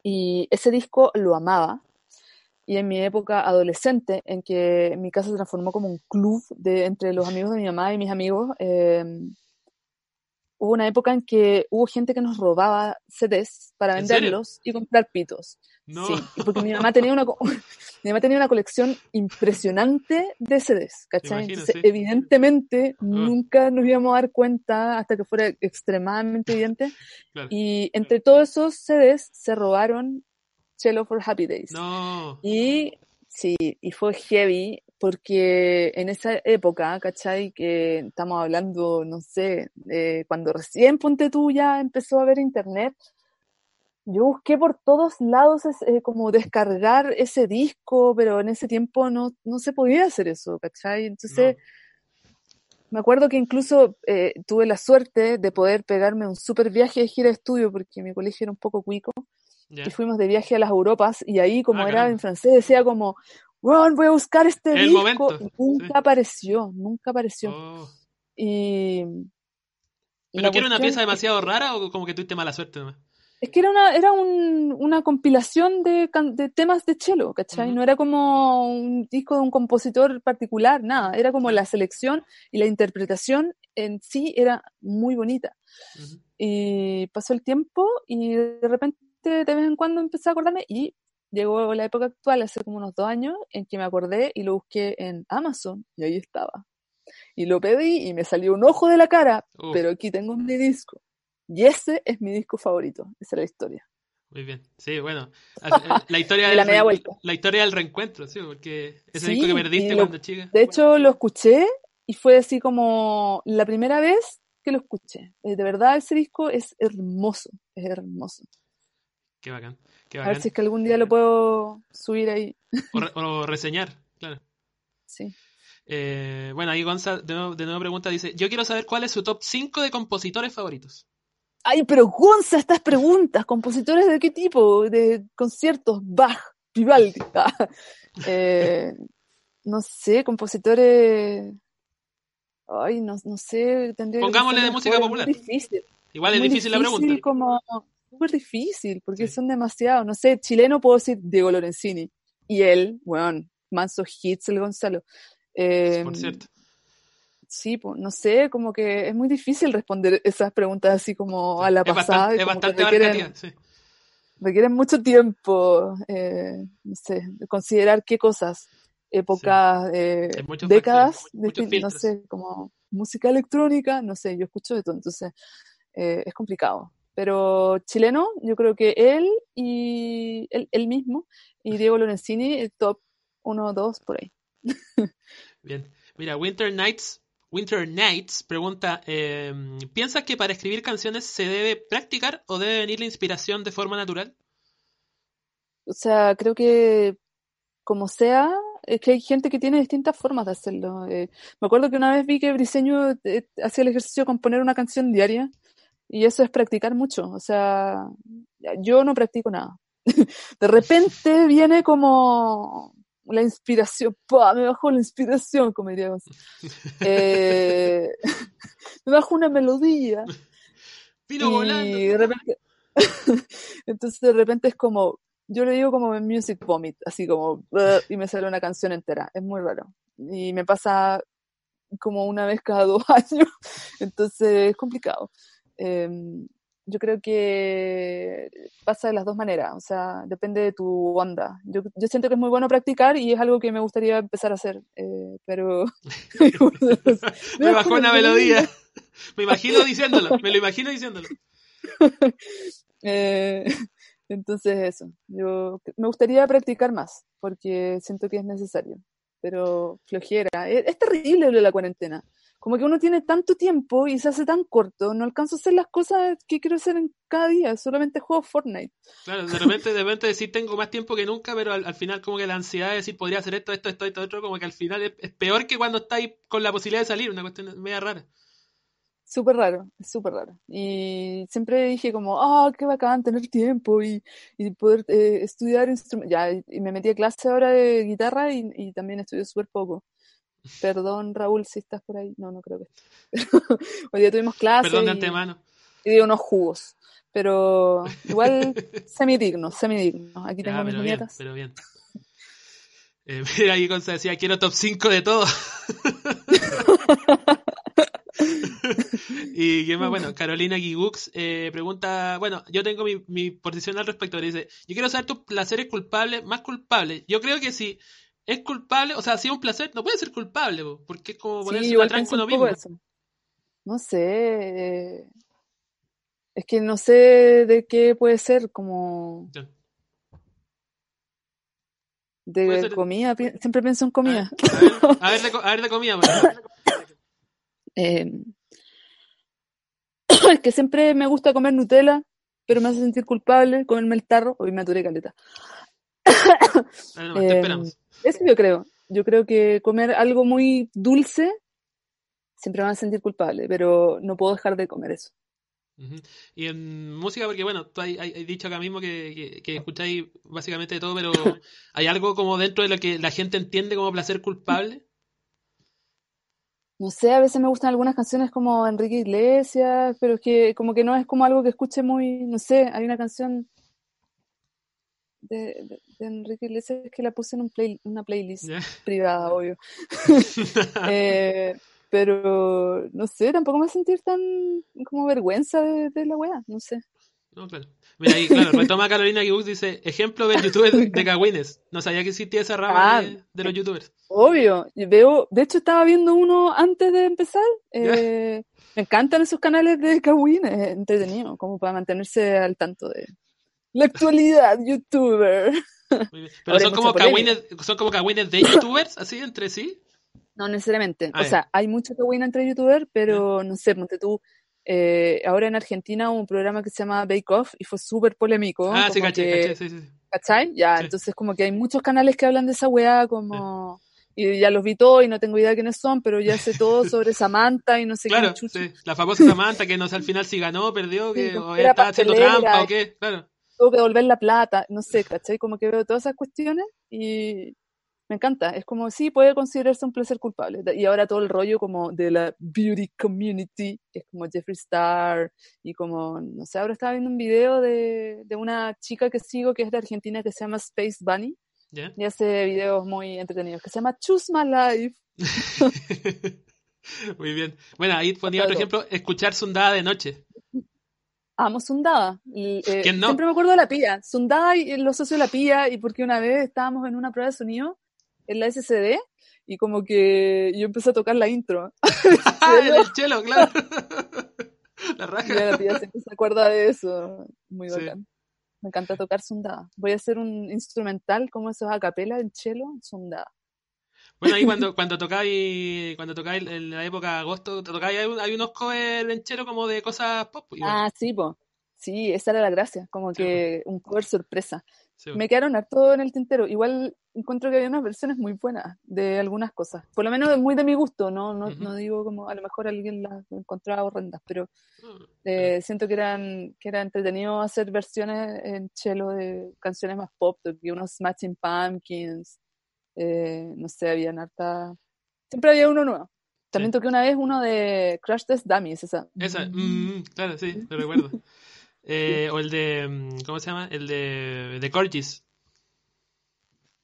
Y ese disco lo amaba, y en mi época adolescente, en que mi casa se transformó como un club de, entre los amigos de mi mamá y mis amigos, em, hubo una época en que hubo gente que nos robaba CDs para venderlos y comprar pitos. No. Sí, porque mi mamá tenía una mi mamá tenía una colección impresionante de CDs, ¿cachai? evidentemente ah. nunca nos íbamos a dar cuenta hasta que fuera extremadamente evidente. Y entre todos esos CDs se robaron Cello for Happy Days. No. Y sí, y fue heavy porque en esa época, ¿cachai? Que estamos hablando, no sé, cuando recién Ponte Tú ya empezó a haber internet, yo busqué por todos lados eh, como descargar ese disco, pero en ese tiempo no, no se podía hacer eso, ¿cachai? Entonces, me acuerdo que incluso eh, tuve la suerte de poder pegarme un super viaje de gira de estudio, porque mi colegio era un poco cuico, y fuimos de viaje a las Europas y ahí como ah, era en francés decía como, Ron, voy a buscar este disco. y nunca apareció, nunca apareció. Oh. Y, ¿Pero que era una pieza demasiado rara o como que tuviste mala suerte nomás? Es que era una, era un, una compilación de, de, temas de cello, ¿cachai? No era como un disco de un compositor particular, nada. Era como la selección y la interpretación en sí era muy bonita. Y pasó el tiempo y de repente de vez en cuando empecé a acordarme y llegó la época actual, hace como unos dos años, en que me acordé y lo busqué en Amazon y ahí estaba. Y lo pedí y me salió un ojo de la cara, pero aquí tengo mi disco. Y ese es mi disco favorito. Esa es la historia. Muy bien. Sí, bueno. Eh, la historia, de la, la historia del reencuentro, sí, porque ese disco que perdiste cuando chica. De hecho, lo escuché y fue así como la primera vez que lo escuché. Eh, de verdad, ese disco es hermoso. Es hermoso. Qué bacán. A ver si es que algún día lo puedo subir ahí. O, reseñar, claro. Sí. Eh, bueno, ahí Gonza de nuevo, de nuevo pregunta, dice, yo quiero saber cuál es su top 5 de compositores favoritos. Ay, pero Gonza, estas preguntas, ¿compositores de qué tipo? ¿De conciertos? Bach, Vivaldi. Ah, eh, no sé, compositores... Ay, no, no sé. Pongámosle de música popular. difícil. Igual es difícil, la pregunta. como súper difícil, porque son demasiados. No sé, chileno puedo decir Diego Lorenzini. Y él, bueno, manso hits el Gonzalo. Eh, Por cierto sí, no sé, como que es muy difícil responder esas preguntas así como a la pasada. es bastante requieren, sí. requieren mucho tiempo, eh, no sé, considerar qué cosas, épocas, eh, décadas, no sé, como música electrónica, no sé, yo escucho de todo, entonces eh, es complicado. Pero chileno, yo creo que él y él, mismo y Diego Lorenzini, el top 1 2 por ahí. Bien. Mira, Winter Nights Winter Nights pregunta, em, ¿piensas que para escribir canciones se debe practicar o debe venir la inspiración de forma natural? O sea, creo que como sea, es que hay gente que tiene distintas formas de hacerlo. Eh, me acuerdo que una vez vi que Briseño eh, hacía el ejercicio de componer una canción diaria y eso es practicar mucho. O sea, yo no practico nada. de repente viene como la inspiración, me bajó la inspiración, como diríamos. Eh, me bajó una melodía. Vino volando. De repente, entonces de repente es como, yo le digo como music vomit, así como, y me sale una canción entera. Es muy raro. Y me pasa como una vez cada dos años. Entonces es complicado. Em, yo creo que pasa de las dos maneras, o sea, depende de tu onda. Yo, yo siento que es muy bueno practicar y es algo que me gustaría empezar a hacer, eh, pero... me bajó una melodía. Me imagino diciéndolo, me lo imagino diciéndolo. Eh, entonces eso, yo me gustaría practicar más, porque siento que es necesario, pero flojera. Es, es terrible lo de la cuarentena como que uno tiene tanto tiempo y se hace tan corto, no alcanzo a hacer las cosas que quiero hacer en cada día, solamente juego Fortnite. Claro, de repente, de repente decir tengo más tiempo que nunca, pero al, final como que la ansiedad de decir podría hacer esto, esto, esto, esto, otro, como que al final es, peor que cuando estáis con la posibilidad de salir, una cuestión media rara. Súper raro, es súper raro. Y siempre dije como, ah, qué bacán tener tiempo y, y poder eh, estudiar instrumentos. Ya, y me metí a clase ahora de guitarra y, y también estudio súper poco. Perdón, Raúl, si estás por ahí. No, no creo que Hoy día tuvimos clase. Perdón de antemano. Y di unos jugos. Pero igual semidigno, semidigno. Aquí tengo mis nietas. pero bien. Eh, mira, aquí Consta decía, quiero top 5 de todo. y qué más, bueno, Carolina Gigux eh, pregunta, bueno, yo tengo mi, mi posición al respecto, dice, yo quiero saber tu placeres culpables, más culpables. Yo creo que si es culpable, o sea, si es un placer, no puede ser culpable, porque es como ponerse sí, la tranca mismo. No sé. Es que no sé de qué puede ser, como. De comida, siempre pienso en comida. A ver, a ver, de, comida, eh, es que siempre me gusta comer Nutella, pero me hace sentir culpable comerme el tarro. Hoy me aturé caleta. no, te esperamos. Eso yo creo. Yo creo que comer algo muy dulce siempre me va a sentir culpable, pero no puedo dejar de comer eso. Y en música, porque bueno, tú has, dicho acá mismo que, que, escucháis básicamente de todo, pero ¿hay algo como dentro de lo que la gente entiende como placer culpable? no sé, a veces me gustan algunas canciones como Enrique Iglesias, pero es que como que no es como algo que escuche muy, no sé, hay una canción de, Enrique Iglesias que la puse en un play, una playlist privada, obvio. Eh, pero no sé, tampoco me voy a sentir tan como vergüenza de, la wea, no sé. No, claro. Mira ahí, claro, retoma Carolina Gibus, dice, ejemplo de youtuber de cagüines. No sabía que existía esa rama ah, de, los youtubers. Obvio, veo, de hecho estaba viendo uno antes de empezar. Eh, me encantan esos canales de cagüines, entretenido, como para mantenerse al tanto de la actualidad youtuber. Pero son como, cagüines, son como cagüines de youtubers, así, entre sí. No necesariamente. Ah, o sea, hay mucho cagüín entre youtubers, pero no sé, ponte tú eh, ahora en Argentina hubo un programa que se llama Bake Off y fue súper polémico. Ah, sí, caché, sí, sí. ¿Cachai? Ya, entonces como que hay muchos canales que hablan de esa weá como... Y ya los vi todos y no tengo idea de quiénes son, pero ya sé todo sobre Samantha y no sé claro, qué. Sí. La famosa Samantha que no sé al final si ganó, perdió, que, o estaba haciendo trampa o qué, claro. Tuvo que devolver la plata, no sé, ¿cachai? Como que veo todas esas cuestiones y me encanta. Es como, sí, puede considerarse un placer culpable. Y ahora todo el rollo como de la beauty community, que es como Jeffree Star y como, no sé, ahora estaba viendo un video de, de una chica que sigo que es de Argentina que se llama Space Bunny. Y hace videos muy entretenidos que se llama Choose My Life. muy bien. Bueno, ahí ponía otro ejemplo, escuchar Sundada de noche. Amo Sundada. Y, eh, Siempre me acuerdo de la pía. Sundada y los socios de la pía, y porque una vez estábamos en una prueba de sonido en la SCD y como que yo empecé a tocar la intro. el chelo, claro. la raja. la tía siempre se acuerda de eso. Muy bacán. Me encanta tocar sundada. Voy a hacer un instrumental como esos a capela en chelo, sundada. Bueno, ahí cuando, cuando tocáis, cuando tocáis en la época de agosto, tocáis, hay, hay unos covers en chelo como de cosas pop. Ah, sí, pues. Sí, esa era la gracia, como que un cover sorpresa. Me quedaron harto en el tintero. Igual encuentro que había unas versiones muy buenas de algunas cosas. Por lo menos muy de mi gusto, no, no, no digo como a lo mejor alguien las encontraba horrendas, pero ah, eh, siento que eran que era entretenido hacer versiones en chelo de canciones más pop, de unos Smashing Pumpkins, eh, no sé, habían harta... Siempre había uno nuevo. También toqué una vez uno de Crash Test Dummies, esa. Esa, mm, claro, sí, lo recuerdo. Eh, o el de. Mm, ¿Cómo se llama? El de, de Corgis.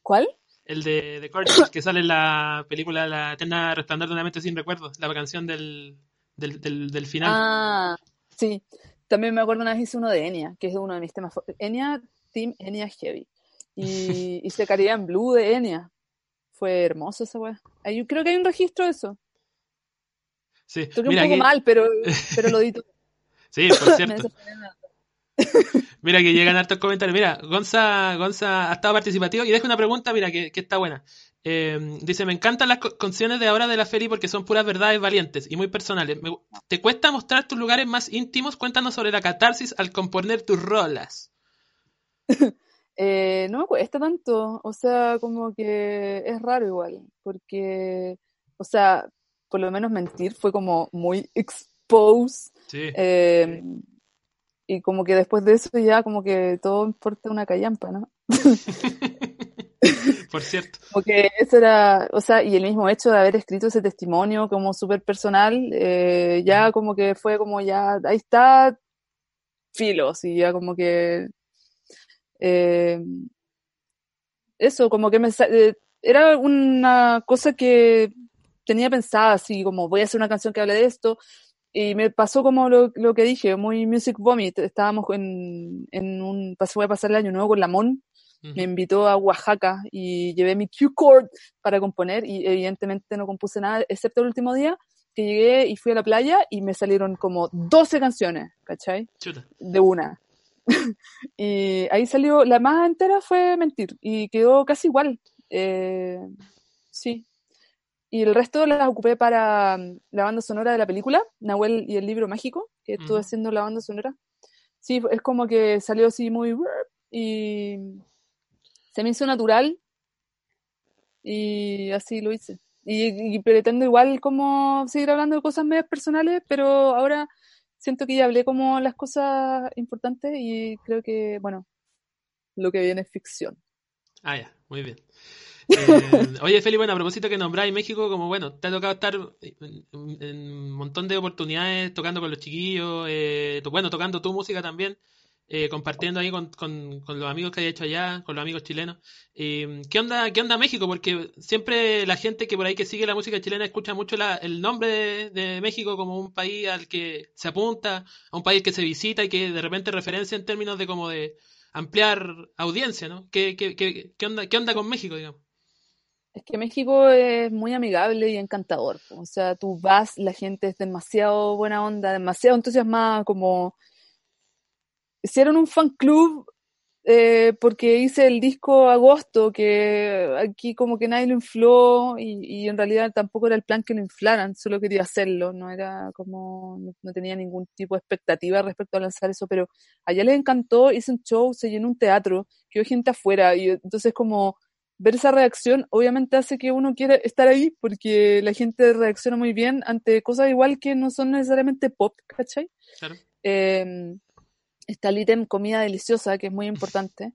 ¿Cuál? El de, de Corgis, que sale en la película La Eterna Resplandor de una mente sin recuerdos. La canción del, del, del, final. Ah, sí. También me acuerdo una vez hice uno de Enya, que es uno de mis temas. Enya, Team Enya Heavy. Y hice Caridad en Blue de Enya. Fue hermoso esa weá. Creo que hay un registro de eso. Sí. Toqué un poco mal, pero, pero lo di Sí, por cierto. Mira que llegan hartos comentarios. Mira, Gonza, Gonza ha estado participativo y deja una pregunta, mira, que, está buena. Eh, dice, me encantan las canciones de ahora de la feria porque son puras verdades valientes y muy personales. ¿Te cuesta mostrar tus lugares más íntimos? Cuéntanos sobre la catarsis al componer tus rolas. Eh, no me cuesta tanto, o sea, como que es raro igual, porque, o sea, por lo menos mentir fue como muy exposed. Sí. Eh, y como que después de eso ya como que todo importa una callampa, ¿no? Por cierto. Como que eso era, o sea, y el mismo hecho de haber escrito ese testimonio como súper personal, eh, ya como que fue como ya, ahí está, filos, y ya como que... Eh, eso, como que me... Eh, era una cosa que tenía pensada, así como voy a hacer una canción que hable de esto, y me pasó como lo, lo, que dije, muy Music Vomit. Estábamos en, en un. Voy a pasar el año nuevo con Lamón. Me invitó a Oaxaca y llevé mi Q-Chord para componer y evidentemente no compuse nada, excepto el último día que llegué y fui a la playa y me salieron como 12 canciones, ¿cachai? De una. y ahí salió, la más entera fue Mentir y quedó casi igual. Eh, sí, y el resto las ocupé para mm, la banda sonora de la película, Nahuel y el libro mágico, que estuve haciendo la banda sonora. Sí, es como que salió así muy... y se me hizo natural y así lo hice. Y, pretendo igual como seguir hablando de cosas medias personales, pero ahora siento que ya hablé como las cosas importantes y creo que, bueno, lo que viene es ficción. Ah, ya, muy bien. oye, Feli, bueno, a propósito que nombráis México, como bueno, te ha tocado estar en, un montón de oportunidades tocando con los chiquillos, eh, bueno, tocando tu música también. Eh, compartiendo ahí con, con, los amigos que hay hecho allá, con los amigos chilenos. ¿qué, onda, ¿Qué onda México? Porque siempre la gente que por ahí que sigue la música chilena escucha mucho el nombre de, México como un país al que se apunta, a un país que se visita y que de repente referencia en términos de como de ampliar audiencia, ¿no? ¿Qué, qué, qué, qué onda, qué onda con México, digamos? Es que México es muy amigable y encantador. O sea, tú vas, la gente es demasiado buena onda, demasiado entusiasmada, como hicieron un fan club eh, porque hice el disco agosto, que aquí como que nadie lo infló y, en realidad tampoco era el plan que lo inflaran, solo quería hacerlo, no era como, no, tenía ningún tipo de expectativa respecto a lanzar eso, pero allá les encantó, hice un show, se llenó un teatro, quedó gente afuera y entonces como ver esa reacción obviamente hace que uno quiera estar ahí porque la gente reacciona muy bien ante cosas igual que no son necesariamente pop, ¿cachai? Claro. Eh, está el ítem comida deliciosa, que es muy importante.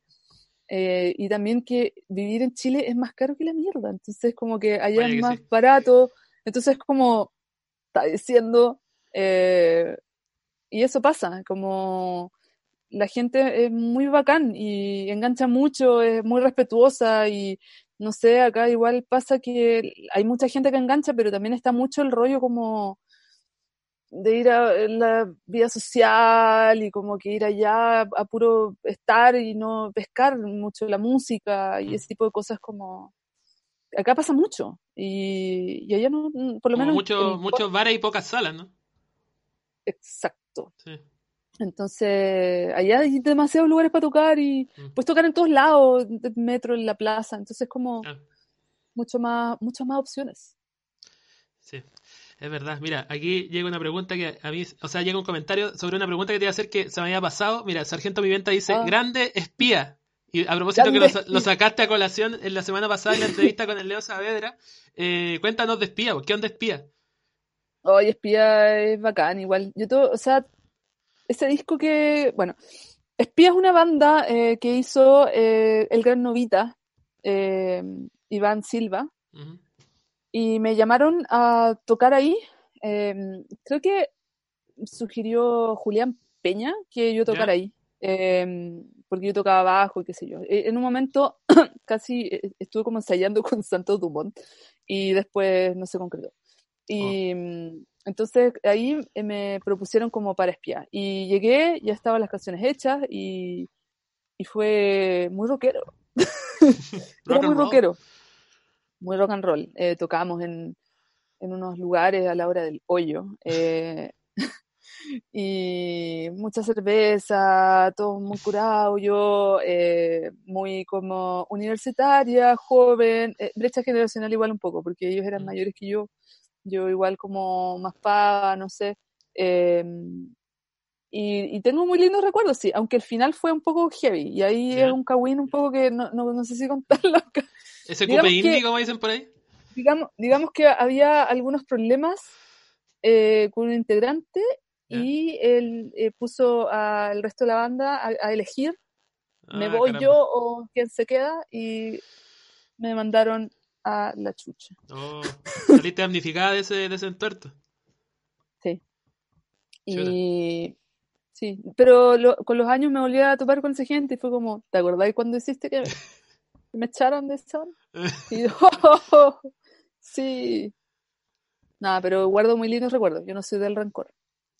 Eh, y también que vivir en Chile es más caro que la mierda. Entonces, como que allá es más barato. Entonces, como está diciendo, eh, y eso pasa, como la gente es muy bacán y engancha mucho, es muy respetuosa y no sé, acá igual pasa que hay mucha gente que engancha, pero también está mucho el rollo como de ir a la vida social y como que ir allá a puro estar y no pescar mucho la música y mm. ese tipo de cosas como acá pasa mucho y, allá no por lo menos mucho, muchos bares y pocas salas no exacto. Entonces allá hay demasiados lugares para tocar y mm. puedes tocar en todos lados metro en la plaza entonces como mucho más muchas más opciones. Sí es verdad, mira, aquí llega una pregunta que a mí, o sea, llega un comentario sobre una pregunta que te iba a hacer que se me había pasado. Mira, Sargento Viventa dice, ah. grande espía. Y a propósito que lo, sacaste a colación en la semana pasada en la entrevista con el Leo Saavedra, eh, cuéntanos de espía, ¿qué onda espía? Oye, espía es bacán, igual. Yo todo, o sea, ese disco que, bueno, Espía es una banda eh, que hizo eh, el gran novita, Iván Silva, y me llamaron a tocar ahí. Em, creo que sugirió Julián Peña que yo tocara ahí. Em, porque yo tocaba bajo y qué sé yo. E, en un momento casi eh, estuve como ensayando con Santos Dumont y después no se concretó. Y oh. entonces ahí eh, me propusieron como para espiar. Y llegué, ya estaban las canciones hechas y, y fue muy rockero. Era muy rockero muy rock and roll. Eh, tocábamos en, en, unos lugares a la hora del hoyo. Eh, y mucha cerveza, todo muy curado, yo eh, muy como universitaria, joven, brecha generacional igual un poco, porque ellos eran mm. mayores que yo, yo igual como más paga, no sé. Em, y, tengo muy lindos recuerdos, sí, aunque el final fue un poco heavy, y ahí es un kawin un poco que no, no, no sé si contarlo ¿Ese cupe indie, como dicen por ahí? Digamos, digamos que había algunos problemas eh, con un integrante y él eh, puso al resto de la banda a, elegir me ah, voy yo o quién se queda y me mandaron a la chucha. Oh, saliste damnificada de ese, de ese entuerto. Sí. Y sí, pero con los años me volví a topar con esa gente y fue como, ¿te acordáis cuando hiciste que me echaron de son. Y yo, sí. Nada, pero guardo muy lindos recuerdos. Yo no soy del rencor.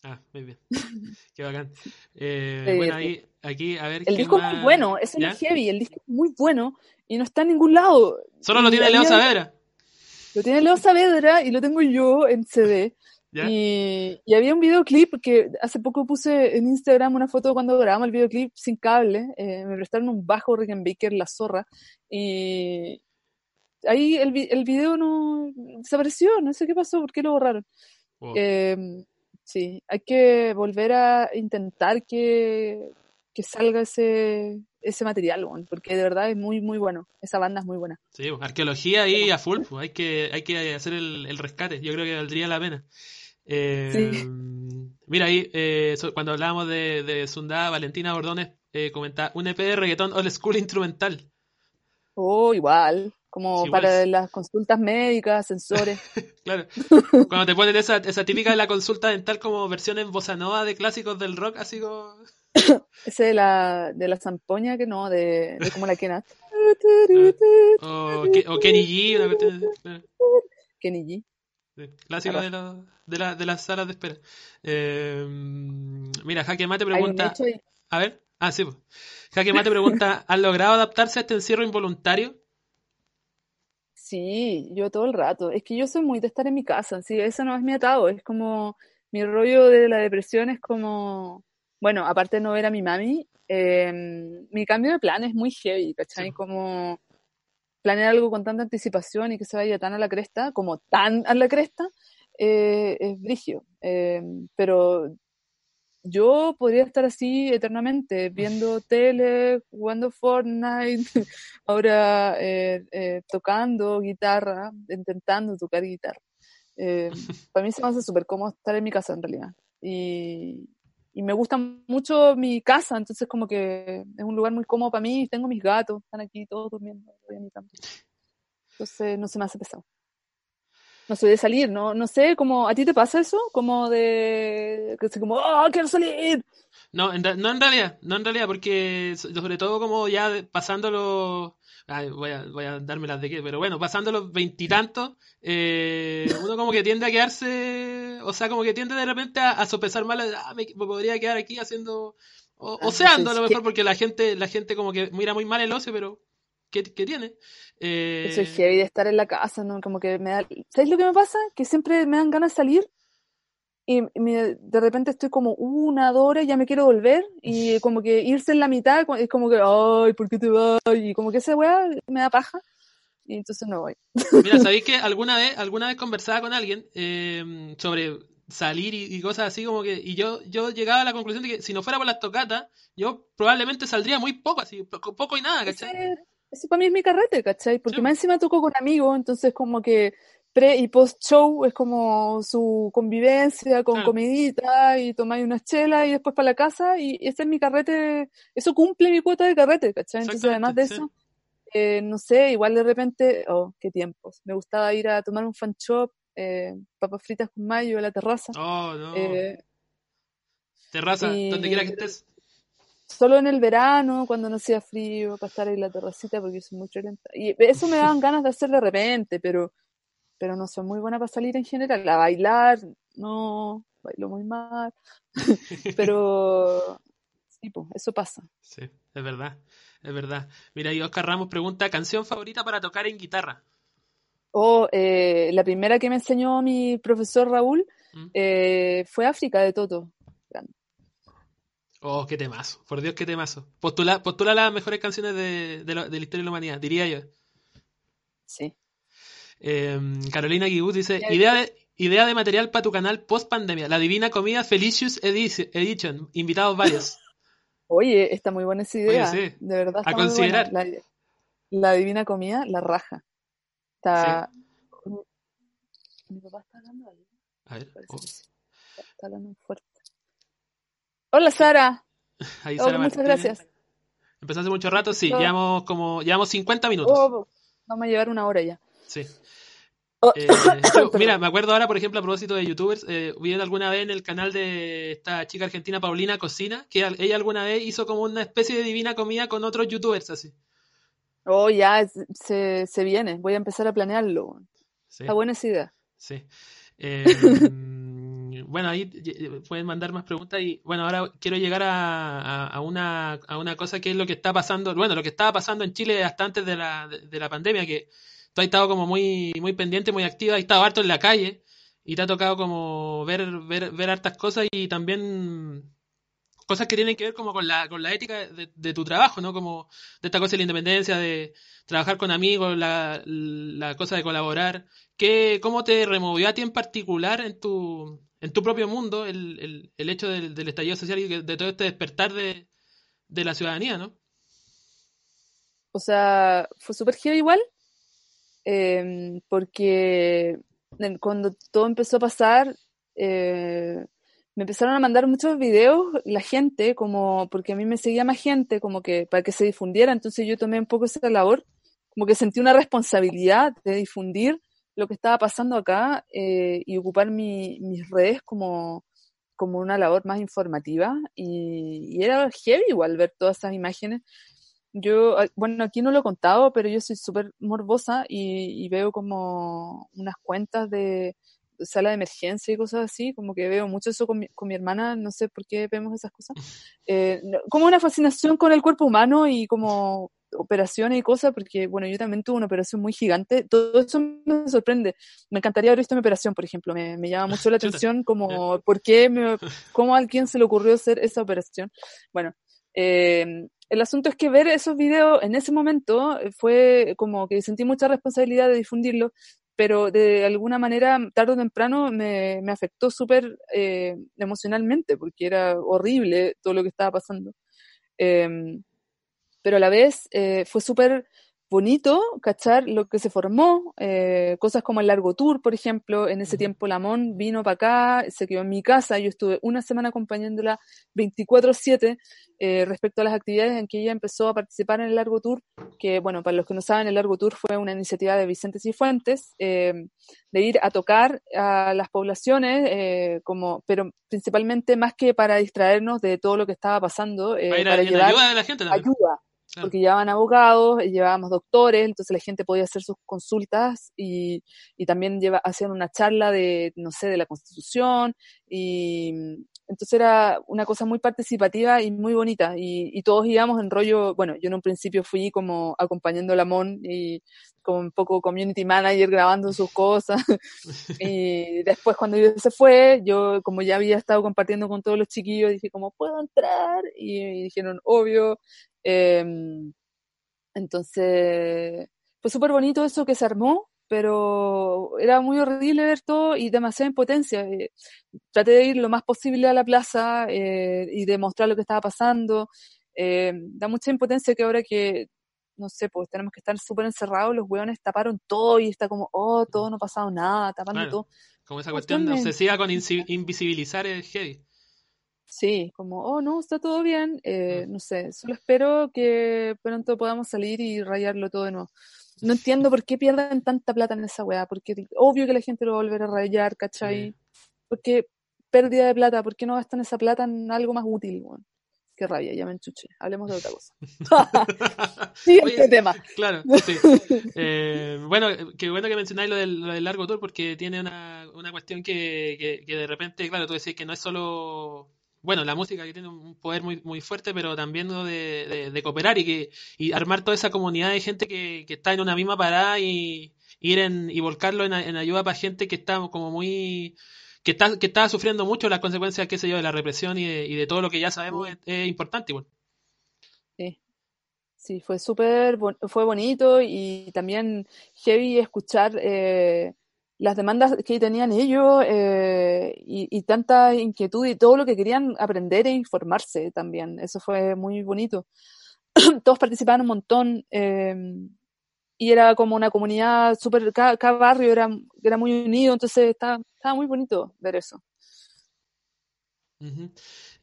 Ah, muy bien. Qué bacán. Eh, bueno, ahí, aquí, a ver. El disco es muy bueno, es un heavy, el disco es muy bueno y no está en ningún lado. Solo lo tiene Leo Saavedra. Lo tiene Leo Saavedra y lo tengo yo en CD. Y, había un videoclip que hace poco puse en Instagram una foto cuando grabamos el videoclip sin cable. Eh, me prestaron un bajo Rickenbacker, La Zorra. Y ahí el, el video no desapareció, no sé qué pasó, por qué lo borraron. Em, sí, hay que volver a intentar que, que salga ese, ese material, porque de verdad es muy, muy bueno. Esa banda es muy buena. Sí, arqueología ahí a full, hay, que, hay que hacer el, el rescate. Yo creo que valdría la pena. Eh, mira, ahí eh, cuando hablábamos de, de Sundá, Valentina Bordones eh, comenta un EP de reggaetón old school instrumental. Oh, igual. como para las consultas médicas, sensores. claro. Cuando te ponen esa, esa típica de la consulta dental como versión en bossa nova de clásicos del rock, así como... Ese de la, de la zampoña, que no, de, de como la Kenat. o, o, Kenny G, una cuestión Kenny G. clásico de, de, la, de, las salas de espera. Eh, mira, Jaque Mate pregunta... A ver, ah, sí. Pues. Jaque Mate pregunta, ¿has logrado adaptarse a este encierro involuntario? Sí, yo todo el rato. Es que yo soy muy de estar en mi casa, sí, eso no es mi atado, es como mi rollo de la depresión es como, bueno, aparte de no ver a mi mami, em, mi cambio de plan es muy heavy, ¿cachai? Como planear algo con tanta anticipación y que se vaya tan a la cresta, como tan a la cresta, eh, es brigio. Em, pero yo podría estar así eternamente, viendo tele, jugando Fortnite, ahora eh, eh, tocando guitarra, intentando tocar guitarra. Eh, para mí se me hace súper cómodo estar en mi casa en realidad. Y, y, me gusta mucho mi casa, entonces como que es un lugar muy cómodo para mí, tengo mis gatos, están aquí todos durmiendo. Entonces no se me hace pesado no soy de salir, ¿no? No sé, como, ¿a ti te pasa eso? Como de, que como, ¡oh, quiero salir! No, en, no en realidad, no en realidad, porque sobre todo como ya pasando los, voy, a, voy a darme las de qué, pero bueno, pasando los veintitantos, eh, uno como que tiende a quedarse, o sea, como que tiende de repente a, sopesar mal, ah, me, podría quedar aquí haciendo, o, ah, oceando a lo mejor, porque la gente, la gente como que mira muy mal el ocio, pero ¿qué, qué tiene? Eh... Soy heavy de estar en la casa, ¿no? Como que me da... ¿Sabes lo que me pasa? Que siempre me dan ganas de salir y de repente estoy como una, dos horas y ya me quiero volver y como que irse en la mitad es como que, ay, ¿por qué te vas? Y como que esa weá me da paja y entonces no voy. Mira, ¿sabéis que alguna vez, alguna vez conversaba con alguien eh, sobre salir y, cosas así como que y yo yo llegaba a la conclusión de que si no fuera por las tocatas yo probablemente saldría muy poco así poco y nada ¿cachai? Eso para mí es mi carrete, ¿cachai? Porque más encima tocó con amigos, entonces como que pre y post show es como su convivencia con comidita y tomáis una chela y después para la casa y, ese es mi carrete, eso cumple mi cuota de carrete, ¿cachai? Entonces además de eso, eh, no sé, igual de repente, oh, qué tiempos, me gustaba ir a tomar un fan shop, eh, papas fritas con mayo a la terraza. Oh, no. Eh, terraza, donde quiera que estés solo en el verano, cuando no hacía frío, para estar en la terracita porque soy muy lenta. Y eso me daban ganas de hacer de repente, pero, pero no soy muy buena para salir en general. A bailar, no, bailo muy mal. pero sí, pues, eso pasa. Sí, es verdad, es verdad. Mira, y Oscar Ramos pregunta, ¿canción favorita para tocar en guitarra? Oh, eh, la primera que me enseñó mi profesor Raúl ¿Mm? eh, fue África de Toto. Oh, qué temazo. Por Dios, qué temazo. Postula, postula las mejores canciones de, de, la, historia de la humanidad, diría yo. Sí. Em, Carolina Guibut dice, idea de, idea de material para tu canal post pandemia. La Divina Comida Felicius Edition. Invitados varios. Oye, está muy buena esa idea. De verdad. a considerar. La, Divina Comida, la raja. Está... Mi papá está hablando ahí. A ver. Oh. Está hablando fuerte. Hola Sara. muchas gracias. Empezó hace mucho rato, sí, llevamos como llevamos 50 minutos. Oh, vamos a llevar una hora ya. Sí. Oh. Eh, mira, me acuerdo ahora, por ejemplo, a propósito de youtubers, eh, vi alguna vez en el canal de esta chica argentina Paulina Cocina, que ella alguna vez hizo como una especie de divina comida con otros youtubers así. Oh, ya se, se viene, voy a empezar a planearlo. Está buena esa idea. Sí. Eh, bueno, ahí pueden mandar más preguntas y bueno, ahora quiero llegar a, una, a una cosa que es lo que está pasando, bueno, lo que estaba pasando en Chile hasta antes de la, de, la pandemia, que tú has estado como muy, muy pendiente, muy activa, has estado harto en la calle y te ha tocado como ver, ver, ver hartas cosas y también cosas que tienen que ver como con la, con la ética de, tu trabajo, ¿no? Como de esta cosa de la independencia, de trabajar con amigos, la, la cosa de colaborar. ¿Qué, ¿Cómo te removió a ti en particular en tu, en tu propio mundo el, el, hecho del, estallido social y de todo este despertar de, la ciudadanía, ¿no? O sea, fue súper giro igual, em, porque cuando todo empezó a pasar, eh, me empezaron a mandar muchos videos la gente, como porque a mí me seguía más gente, como que para que se difundiera, entonces yo tomé un poco esa labor como que sentí una responsabilidad de difundir lo que estaba pasando acá eh, y ocupar mi, mis redes como, como una labor más informativa y, era heavy igual ver todas esas imágenes. Yo, bueno, aquí no lo he contado, pero yo soy súper morbosa y, veo como unas cuentas de sala de emergencia y cosas así, como que veo mucho eso con mi, con mi hermana, no sé por qué vemos esas cosas, eh, como una fascinación con el cuerpo humano y como operaciones y cosas, porque bueno, yo también tuve una operación muy gigante, todo eso me sorprende. Me encantaría haber visto mi operación, por ejemplo, me, me llama mucho la atención como por qué, me, cómo a alguien se le ocurrió hacer esa operación. Bueno, eh, el asunto es que ver esos videos en ese momento fue como que sentí mucha responsabilidad de difundirlo, pero de alguna manera, tarde o temprano, me, afectó súper eh, emocionalmente, porque era horrible todo lo que estaba pasando. Eh, pero a la vez eh, fue súper bonito cachar lo que se formó, eh, cosas como el largo tour, por ejemplo, en ese tiempo Lamón vino para acá, se quedó en mi casa, yo estuve una semana acompañándola 24/7 eh, respecto a las actividades en que ella empezó a participar en el largo tour, que bueno, para los que no saben, el largo tour fue una iniciativa de Vicente Cifuentes, de ir a tocar a las poblaciones, como, pero principalmente más que para distraernos de todo lo que estaba pasando, para, llevar ayuda de la gente ayuda porque llevaban abogados, llevábamos doctores, entonces la gente podía hacer sus consultas y, y también lleva, hacían una charla de, no sé, de la Constitución y entonces era una cosa muy participativa y muy bonita y, y todos íbamos en rollo, bueno, yo en un principio fui como acompañando a Lamón y como un poco community manager grabando sus cosas y después cuando yo se fue, yo como ya había estado compartiendo con todos los chiquillos, dije como, ¿puedo entrar? y dijeron, obvio, Em, entonces, fue súper bonito eso que se armó, pero era muy horrible ver todo y demasiada impotencia. Eh, traté de ir lo más posible a la plaza eh, y de mostrar lo que estaba pasando. Eh, da mucha impotencia que ahora que, no sé, pues tenemos que estar súper encerrados, los hueones taparon todo y está como, oh, todo no ha pasado nada, tapando todo. Como esa cuestión de obsesiva con invisibilizar el heavy. Sí, como, oh no, está todo bien, eh, no sé, solo espero que pronto podamos salir y rayarlo todo de nuevo. No entiendo por qué pierden tanta plata en esa weá, porque obvio que la gente lo va a volver a rayar, ¿cachai? Porque pérdida de plata, ¿por qué no gastan esa plata en algo más útil, weón? Qué rabia, ya me enchuché. Hablemos de otra cosa. Siguiente tema. Claro, sí. Eh, bueno, qué bueno que mencionáis lo del, largo tour porque tiene una, una cuestión que, que, que, de repente, claro, tú decís que no es solo bueno, la música que tiene un poder muy, muy fuerte, pero también de, de, cooperar y que y armar toda esa comunidad de gente que, que está en una misma parada y ir en, y volcarlo en, ayuda para gente que está como muy que está que está sufriendo mucho las consecuencias qué sé yo de la represión y de, y de todo lo que ya sabemos es, importante igual. Sí. Sí, fue súper, fue bonito y también heavy escuchar eh, las demandas que tenían ellos eh, y, tanta inquietud y todo lo que querían aprender e informarse también. Eso fue muy bonito. Todos participaban un montón em, y era como una comunidad súper, cada, barrio era, era muy unido, entonces estaba, estaba muy bonito ver eso.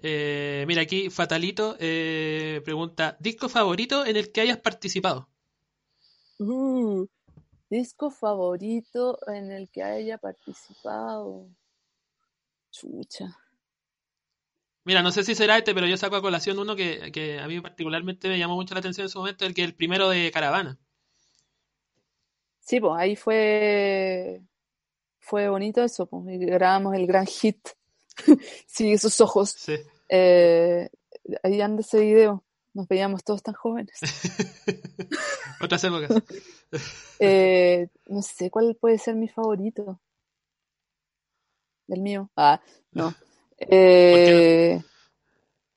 Eh, mira, aquí Fatalito eh, pregunta, ¿disco favorito en el que hayas participado? Uh, Disco favorito en el que haya participado. Chucha. Mira, no sé si será este, pero yo saco a colación uno que, a mí particularmente me llamó mucho la atención en su momento, el que es el primero de Caravana. Sí, pues ahí fue fue bonito eso, pues grabamos el gran hit. sí, esos ojos. Sí. Eh, ahí anda ese video. Nos veíamos todos tan jóvenes. Otras épocas. Eh, no sé cuál puede ser mi favorito. El mío. Ah, no. Eh,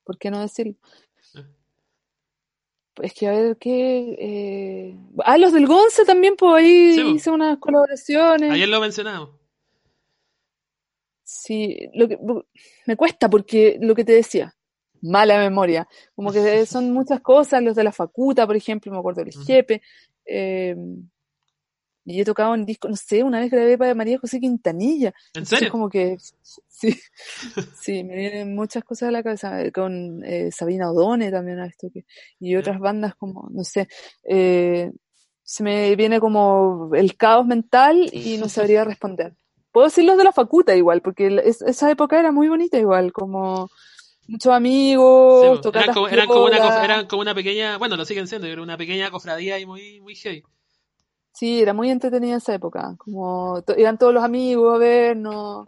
¿Por, qué no? decirlo? Ah. Es que a ver qué. Eh... Ah, los del Gonza también, pues ahí hice unas colaboraciones. Ayer lo mencionamos. Sí, lo que, me cuesta porque lo que te decía, mala memoria. Como que son muchas cosas, los de la facuta, por ejemplo, me acuerdo del Jepe. Eh, y he tocado en disco, no sé, una vez grabé para María José Quintanilla. ¿En serio? como que, sí, sí, me vienen muchas cosas a la cabeza. Eh, con eh, Sabina Odone también a esto que, y otras bandas como, no sé, eh, se me viene como el caos mental y no sabría responder. Puedo decir los de la facultad igual, porque esa época era muy bonita igual, como muchos amigos, sí, eran, como, eran, como una, eran, como una, pequeña, bueno, lo siguen siendo, era una pequeña cofradía y muy, muy heavy. Sí, era muy entretenida esa época, como iban todos los amigos a vernos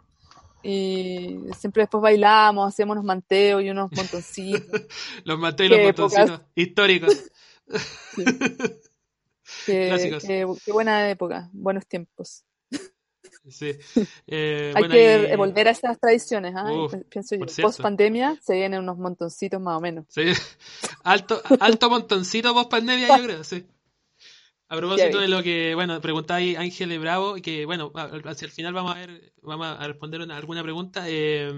y siempre después bailamos, hacíamos unos manteos y unos montoncitos. los manteos y los montoncitos históricos. Qué, qué, buena época, buenos tiempos. Sí. Eh, Hay que volver a esas tradiciones, ¿ah? pienso yo. Post pandemia se vienen unos montoncitos más o menos. Sí. Alto, alto montoncito post pandemia, yo creo, sí. A propósito de lo que, bueno, preguntaba ahí Ángel Bravo, que bueno, hacia el final vamos a ver, vamos a responder alguna pregunta. Eh,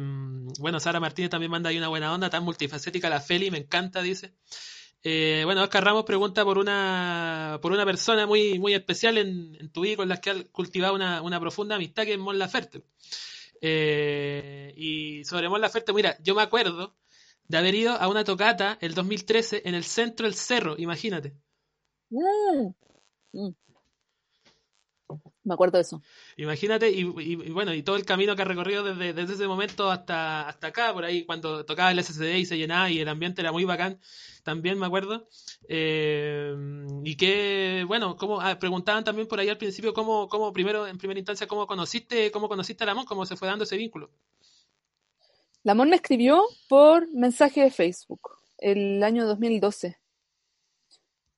bueno, Sara Martínez también manda ahí una buena onda, tan multifacética la Feli, me encanta, dice. Eh, bueno, Oscar Ramos pregunta por una, por una persona muy, muy especial en, tu vida con la que has cultivado una, una profunda amistad que es Mon Laferte. Eh, y sobre Mon Laferte, mira, yo me acuerdo de haber ido a una tocata el 2013 en el centro del cerro, imagínate. Mm. Mm. Me acuerdo de eso. Imagínate, y, bueno, y todo el camino que ha recorrido desde, desde, ese momento hasta, hasta acá, por ahí, cuando tocaba el SSD y se llenaba y el ambiente era muy bacán, también me acuerdo. Eh, y que, bueno, como ah, preguntaban también por ahí al principio, cómo, cómo, primero, en primera instancia, cómo conociste, cómo conociste a Lamón, cómo se fue dando ese vínculo. Lamón me escribió por mensaje de Facebook el año 2012.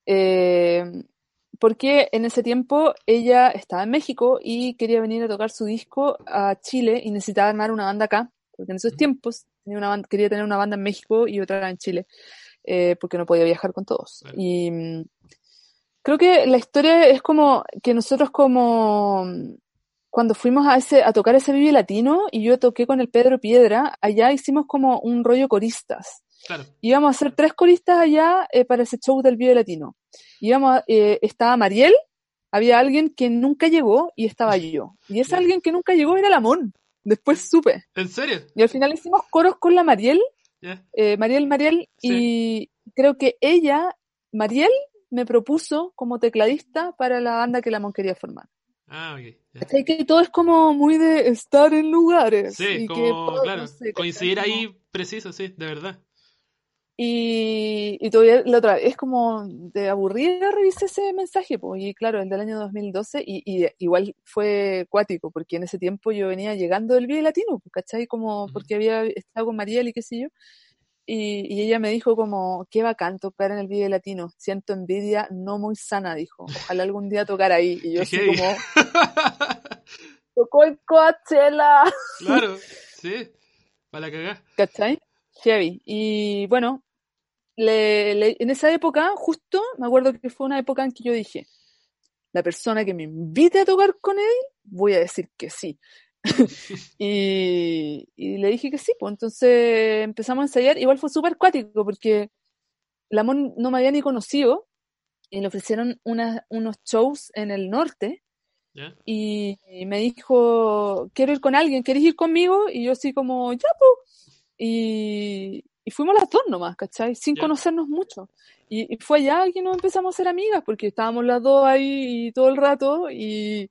Eh, porque en ese tiempo ella estaba en México y quería venir a tocar su disco a Chile y necesitaba armar una banda acá, porque en esos tiempos tenía una quería tener una banda en México y otra en Chile, eh, porque no podía viajar con todos. Y mm, creo que la historia es como que nosotros como mm, cuando fuimos a ese a tocar ese Vive Latino y yo toqué con el Pedro Piedra, allá hicimos como un rollo coristas. Claro. Íbamos a hacer tres coristas allá eh, para ese show del Vive Latino. Íbamos, eh, estaba Mariel, había alguien que nunca llegó y estaba yo. Y ese alguien que nunca llegó era Lamón. Después supe. ¿En serio? Y al final hicimos coros con la Mariel. Eh, Mariel, Mariel. Y creo que ella, Mariel, me propuso como tecladista para la banda que Lamón quería formar. Ah, ok. Así que todo es como muy de estar en lugares. Sí, como, claro, coincidir ahí preciso, sí, de verdad. Y, y todavía la otra, es como de aburrida revisé ese mensaje, pues, y claro, el del año 2012, y, y igual fue cuático, porque en ese tiempo yo venía llegando del Vive Latino, ¿cachai? Como porque había estado con Mariel y qué sé yo, y, y, ella me dijo como, qué bacán tocar en el Vive Latino, siento envidia no muy sana, dijo, ojalá algún día tocar ahí, y yo así como, tocó el Coachella. Claro, sí, para cagar. ¿Cachai? Heavy. Y bueno, en esa época, justo, me acuerdo que fue una época en que yo dije, la persona que me invite a tocar con él, voy a decir que sí. y, le dije que sí, pues entonces empezamos a ensayar. Igual fue súper cuático porque Lamón no me había ni conocido y le ofrecieron unos shows en el norte. Y, me dijo, quiero ir con alguien, ¿quieres ir conmigo? Y yo así como, ya, pues. Y, y fuimos las dos nomás, ¿cachai? Sin conocernos mucho. Y, fue allá que nos empezamos a ser amigas, porque estábamos las dos ahí todo el rato y,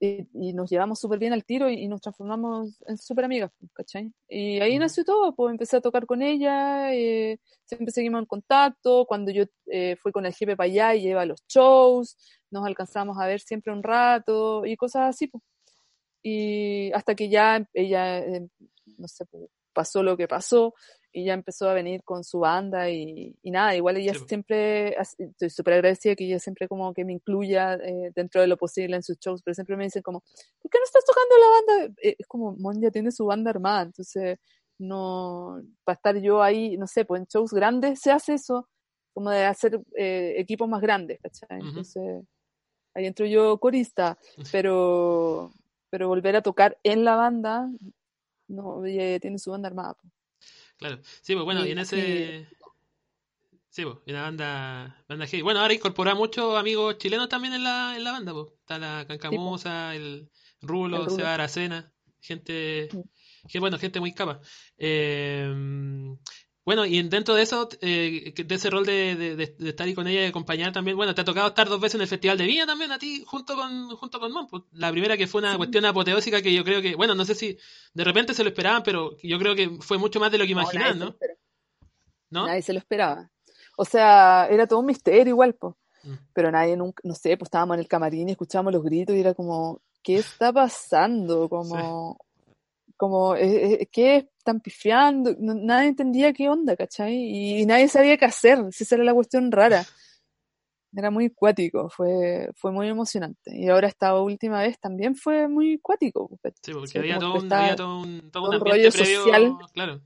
y, nos llevamos súper bien al tiro y, nos transformamos en súper amigas, ¿cachai? Y ahí nació todo, pues empecé a tocar con ella, eh, siempre seguimos en contacto, cuando yo eh, fui con el jefe para allá y lleva los shows, nos alcanzamos a ver siempre un rato y cosas así, pues. Y hasta que ya ella, eh, no sé, pues, pasó lo que pasó y ya empezó a venir con su banda y, nada, igual ella siempre, estoy súper agradecida que ella siempre como que me incluya eh, dentro de lo posible en sus shows, pero siempre me dicen como, ¿por qué no estás tocando la banda? Eh, es como, Mon ya tiene su banda armada, entonces no, para estar yo ahí, no sé, pues en shows grandes se hace eso, como de hacer eh, equipos más grandes, ¿cachai? Entonces, ahí entro yo corista, pero, pero volver a tocar en la banda, no, ella tiene su banda armada. Pues. Claro. Sí, pues bueno, y en ese. Sí, pues, en la banda, banda G. Bueno, ahora incorpora muchos amigos chilenos también en la, en la banda, pues. Está la Cancamosa, el Rulo, el Seba Aracena, gente. Que bueno, gente muy capa. Eh, Bueno, y dentro de eso, eh, de ese rol de, de, estar ahí con ella y acompañar también, bueno, te ha tocado estar dos veces en el Festival de Viña también a ti, junto con, junto con Mon. Pues, la primera que fue una cuestión apoteósica que yo creo que, bueno, no sé si de repente se lo esperaban, pero yo creo que fue mucho más de lo que imaginaban, ¿no? ¿no? Nadie se lo esperaba. O sea, era todo un misterio igual, pues. Pero nadie nunca, no sé, pues estábamos en el camarín y escuchábamos los gritos y era como, ¿qué está pasando? Como, como, eh, eh, ¿qué están pifiando? nadie entendía qué onda, ¿cachai? Y, nadie sabía qué hacer, si esa era la cuestión rara. Era muy cuático, fue, fue muy emocionante. Y ahora esta última vez también fue muy cuático. Sí, porque había, todo un, había todo un, todo un, rollo social. Claro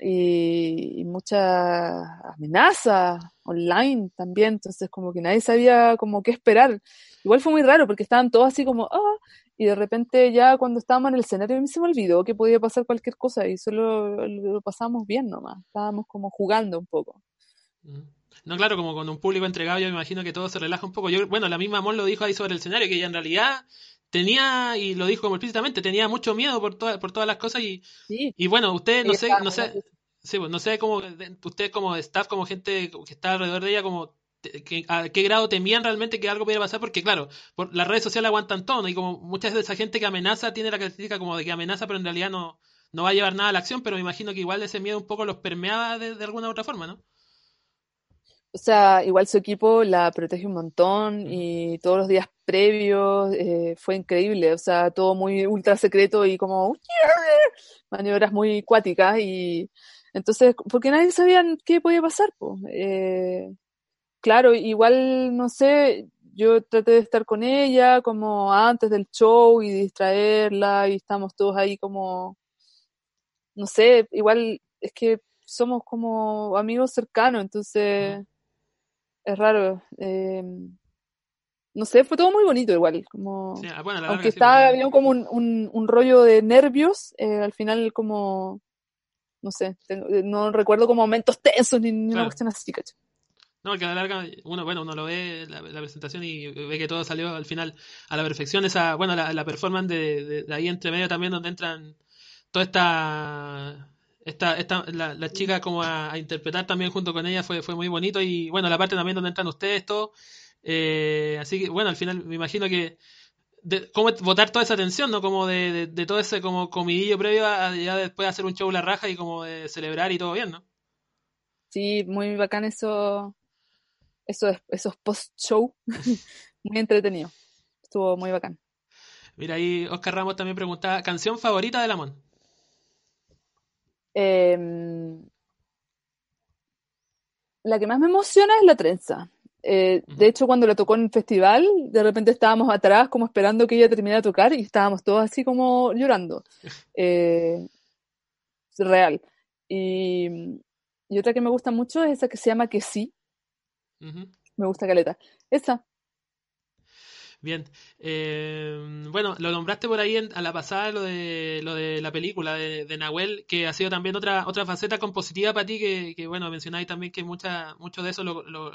y, mucha amenaza online también, entonces como que nadie sabía como qué esperar. Igual fue muy raro porque estaban todos así como, ah, y de repente ya cuando estábamos en el escenario a mí se me olvidó que podía pasar cualquier cosa y solo lo, pasamos bien nomás, estábamos como jugando un poco. Mm. No, claro, como con un público entregado yo me imagino que todo se relaja un poco. Yo, bueno, la misma Mon lo dijo ahí sobre el escenario, que ella en realidad tenía, y lo dijo como explícitamente, tenía mucho miedo por, por todas las cosas y, y bueno, usted no sé, no sé, sí, pues, no sé cómo, usted como staff, como gente que está alrededor de ella, como a qué grado temían realmente que algo pudiera pasar, porque claro, por, las redes sociales aguantan todo, y como muchas de esa gente que amenaza tiene la característica como de que amenaza, pero en realidad no, no va a llevar nada a la acción, pero me imagino que igual ese miedo un poco los permeaba de, de alguna u otra forma, ¿no? O sea, igual su equipo la protege un montón y todos los días previos eh, fue increíble. O sea, todo muy ultra secreto y como maniobras muy cuáticas y entonces, porque nadie sabía qué podía pasar. Eh, claro, igual, no sé, yo traté de estar con ella como antes del show y distraerla y estamos todos ahí como, no sé, igual es que somos como amigos cercanos, entonces es raro. Eh, no sé, fue todo muy bonito igual, como ah, aunque estaba había como un, un, rollo de nervios, eh, al final como no sé, eh, no recuerdo como momentos tensos ni, una cuestión así. No, que a la larga, uno, bueno, uno lo ve la, presentación y ve que todo salió al final a la perfección. Esa, bueno, la, la performance de, ahí entre medio también donde entran toda esta esta, esta, la, la chica como a, interpretar también junto con ella fue, fue muy bonito y bueno, la parte también donde entran ustedes, todo. Eh, así que bueno, al final me imagino que cómo votar toda esa atención, ¿no? Como de, de, todo ese como comidillo previo a ya después hacer un show la raja y como de celebrar y todo bien, ¿no? Sí, muy bacán eso, eso esos post-show, muy entretenido, estuvo muy bacán. Mira, ahí Oscar Ramos también preguntaba, ¿canción favorita de Lamont? Em, la que más me emociona es la trenza. Eh, de hecho, cuando la tocó en el festival, de repente estábamos atrás como esperando que ella terminara de tocar y estábamos todos así como llorando. Eh, real. Y, otra que me gusta mucho es esa que se llama Que sí. Me gusta Caleta. Esa. Bien. Eh, bueno, lo nombraste por ahí a la pasada lo de, lo de la película de, Nahuel, que ha sido también otra, otra faceta compositiva para ti, que, bueno, mencionáis también que mucha, mucho de eso lo, lo,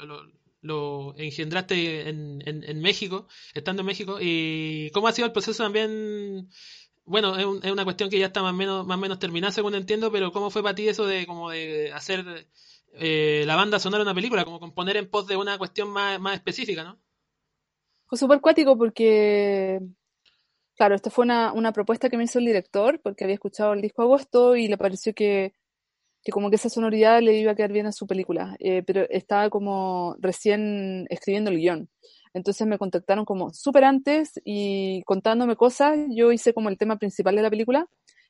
lo, engendraste en, en, México, estando en México. ¿Y cómo ha sido el proceso también? Bueno, es, una cuestión que ya está más o menos, más menos terminada, según entiendo, pero ¿cómo fue para ti eso de como de hacer eh, la banda sonar una película, como componer en pos de una cuestión más, más específica, ¿no? Fue súper cuático porque, claro, esta fue una, una, propuesta que me hizo el director porque había escuchado el disco Agosto y le pareció que, que como que esa sonoridad le iba a quedar bien a su película, eh, pero estaba como recién escribiendo el guion. Entonces me contactaron como súper antes y contándome cosas, yo hice como el tema principal de la película,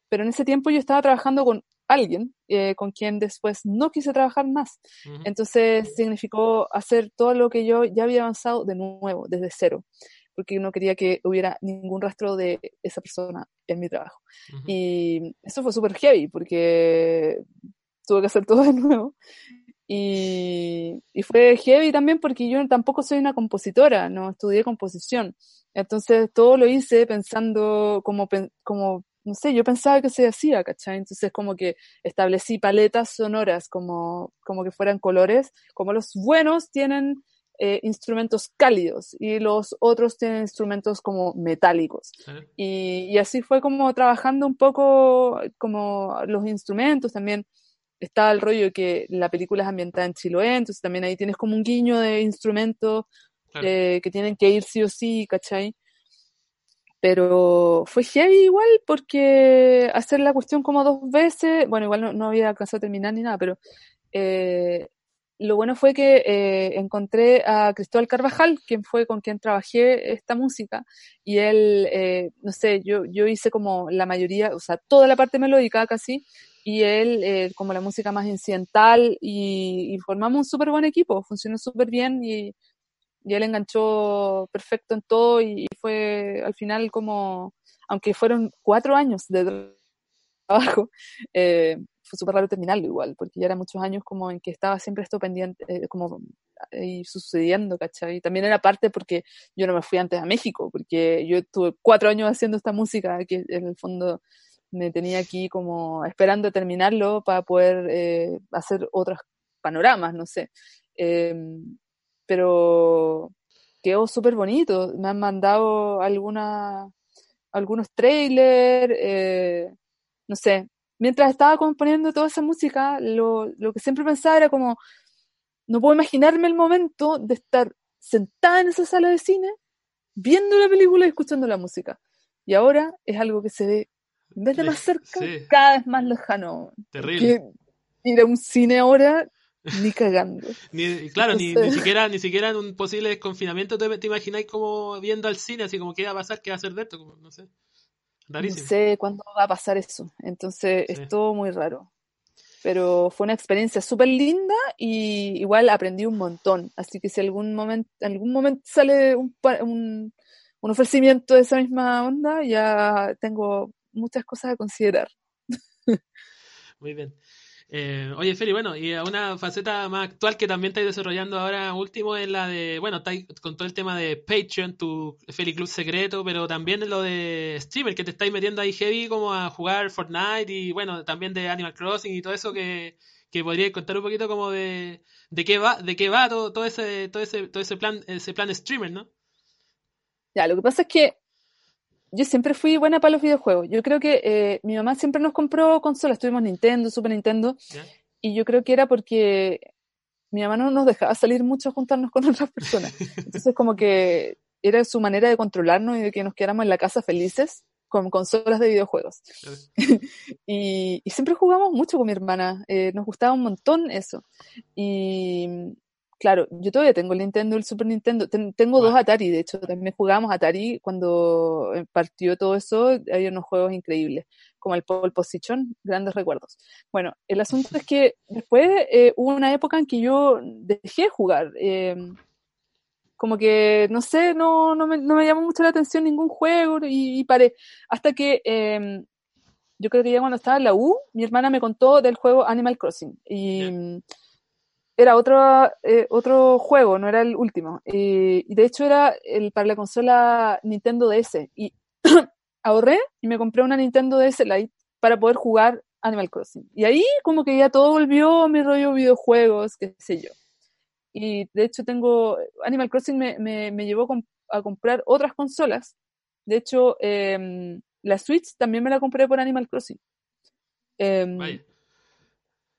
pero en ese tiempo yo estaba trabajando con alguien eh, con quien después no quise trabajar más. Entonces significó hacer todo lo que yo ya había avanzado de nuevo, desde cero, porque no quería que hubiera ningún rastro de esa persona en mi trabajo. Y eso fue súper heavy, porque tuve que hacer todo de nuevo. Y, y, fue heavy también porque yo tampoco soy una compositora, no estudié composición. Entonces todo lo hice pensando como, como no sé, yo pensaba que se hacía, ¿cachai? Entonces como que establecí paletas sonoras como, como que fueran colores, como los buenos tienen eh, instrumentos cálidos y los otros tienen instrumentos como metálicos. Y, y, así fue como trabajando un poco como los instrumentos también. está el rollo que la película es ambientada en Chiloé, entonces también ahí tienes como un guiño de instrumentos eh, que tienen que ir sí o sí, ¿cachai? Pero fue heavy igual porque hacer la cuestión como dos veces, bueno, igual no, había alcanzado a terminar ni nada, pero eh, lo bueno fue que eh, encontré a Cristóbal Carvajal, quien fue con quien trabajé esta música, y él, eh, no sé, yo, yo hice como la mayoría, o sea, toda la parte melódica casi, y él eh, como la música más incidental, y, formamos un súper buen equipo, funcionó súper bien, y, y, él enganchó perfecto en todo, y, fue al final como, aunque fueron cuatro años de trabajo, fue súper raro terminarlo igual, porque ya eran muchos años como en que estaba siempre esto pendiente, eh, como ahí sucediendo, ¿cachai? Y también era parte porque yo no me fui antes a México, porque yo estuve cuatro años haciendo esta música, que en el fondo me tenía aquí como esperando terminarlo para poder eh, hacer otros panoramas, no sé. Em, pero quedó súper bonito, me han mandado alguna, algunos trailers, eh, no sé, mientras estaba componiendo toda esa música, lo, lo que siempre pensaba era como, no puedo imaginarme el momento de estar sentada en esa sala de cine, viendo la película y escuchando la música. Y ahora es algo que se ve, en vez de más cerca, cada vez más lejano. Terrible. ir a un cine ahora, ni cagando. ni, claro, ni, siquiera, ni siquiera en un posible confinamiento te, te imagináis como viendo al cine, así como qué va a pasar, qué va a hacer de esto, como, no sé. No sé cuándo va a pasar eso. Entonces es todo muy raro. Pero fue una experiencia súper linda y igual aprendí un montón. Así que si algún momento, algún momento sale un, un, un ofrecimiento de esa misma onda, ya tengo muchas cosas a considerar. Muy bien. Eh, oye, Feli, bueno, y una faceta más actual que también estáis desarrollando ahora último es la de, bueno, estáis con todo el tema de Patreon, tu Feli Club secreto, pero también lo de streamer, que te estáis metiendo ahí heavy como a jugar Fortnite y bueno, también de Animal Crossing y todo eso que, que podríais contar un poquito como de, de qué va, de qué va todo, todo ese, todo ese, todo ese plan, ese plan streamer, ¿no? Ya, lo que pasa es que yo siempre fui buena para los videojuegos. Yo creo que eh, mi mamá siempre nos compró consolas. Tuvimos Nintendo, Super Nintendo. Y yo creo que era porque mi mamá no nos dejaba salir mucho a juntarnos con otras personas. Entonces, como que era su manera de controlarnos y de que nos quedáramos en la casa felices con consolas de videojuegos. y, siempre jugamos mucho con mi hermana. Eh, nos gustaba un montón eso. Y, Claro, yo todavía tengo el Nintendo, el Super Nintendo. tengo dos Atari, de hecho, también jugábamos Atari cuando eh, partió todo eso. Hay unos juegos increíbles, como el Pole Position, grandes recuerdos. Bueno, el asunto es que después eh, hubo una época en que yo dejé jugar. Em, como que, no sé, no, no, me, no me llamó mucho la atención ningún juego y, paré. Hasta que em, yo creo que ya cuando estaba en la U, mi hermana me contó del juego Animal Crossing. Y era otro, eh, otro juego, no era el último. y de hecho era el, para la consola Nintendo DS. Y ahorré y me compré una Nintendo DS Lite para poder jugar Animal Crossing. Y ahí como que ya todo volvió a mi rollo videojuegos, qué sé yo. Y de hecho tengo, Animal Crossing me, me, llevó a comprar otras consolas. De hecho, em, la Switch también me la compré por Animal Crossing. Em,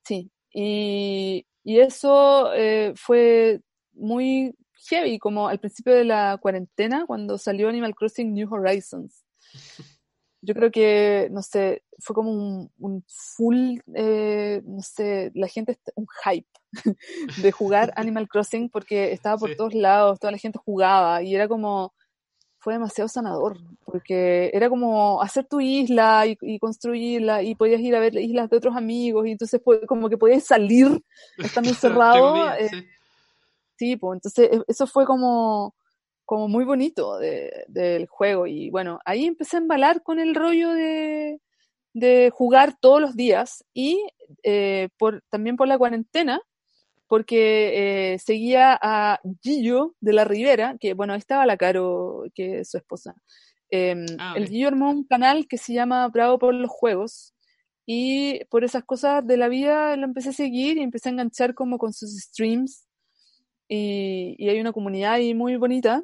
sí, y, y eso eh, fue muy heavy, como al principio de la cuarentena, cuando salió Animal Crossing New Horizons. Yo creo que, no sé, fue como un, full, eh, no sé, la gente, un hype de jugar Animal Crossing porque estaba por todos lados, toda la gente jugaba y era como, fue demasiado sanador, porque era como hacer tu isla y, construirla y podías ir a ver islas de otros amigos y entonces como que podías salir estando encerrado. Eh, sí. pues entonces e, eso fue como, como muy bonito del juego y bueno, ahí empecé a embalar con el rollo de, de jugar todos los días y eh, por, también por la cuarentena porque eh, seguía a Gillo de la Rivera, que bueno, ahí estaba la Caro, que es su esposa. Em, ah, el Gillo armó un canal que se llama Bravo por los Juegos, y por esas cosas de la vida lo empecé a seguir y empecé a enganchar como con sus streams, y, hay una comunidad ahí muy bonita.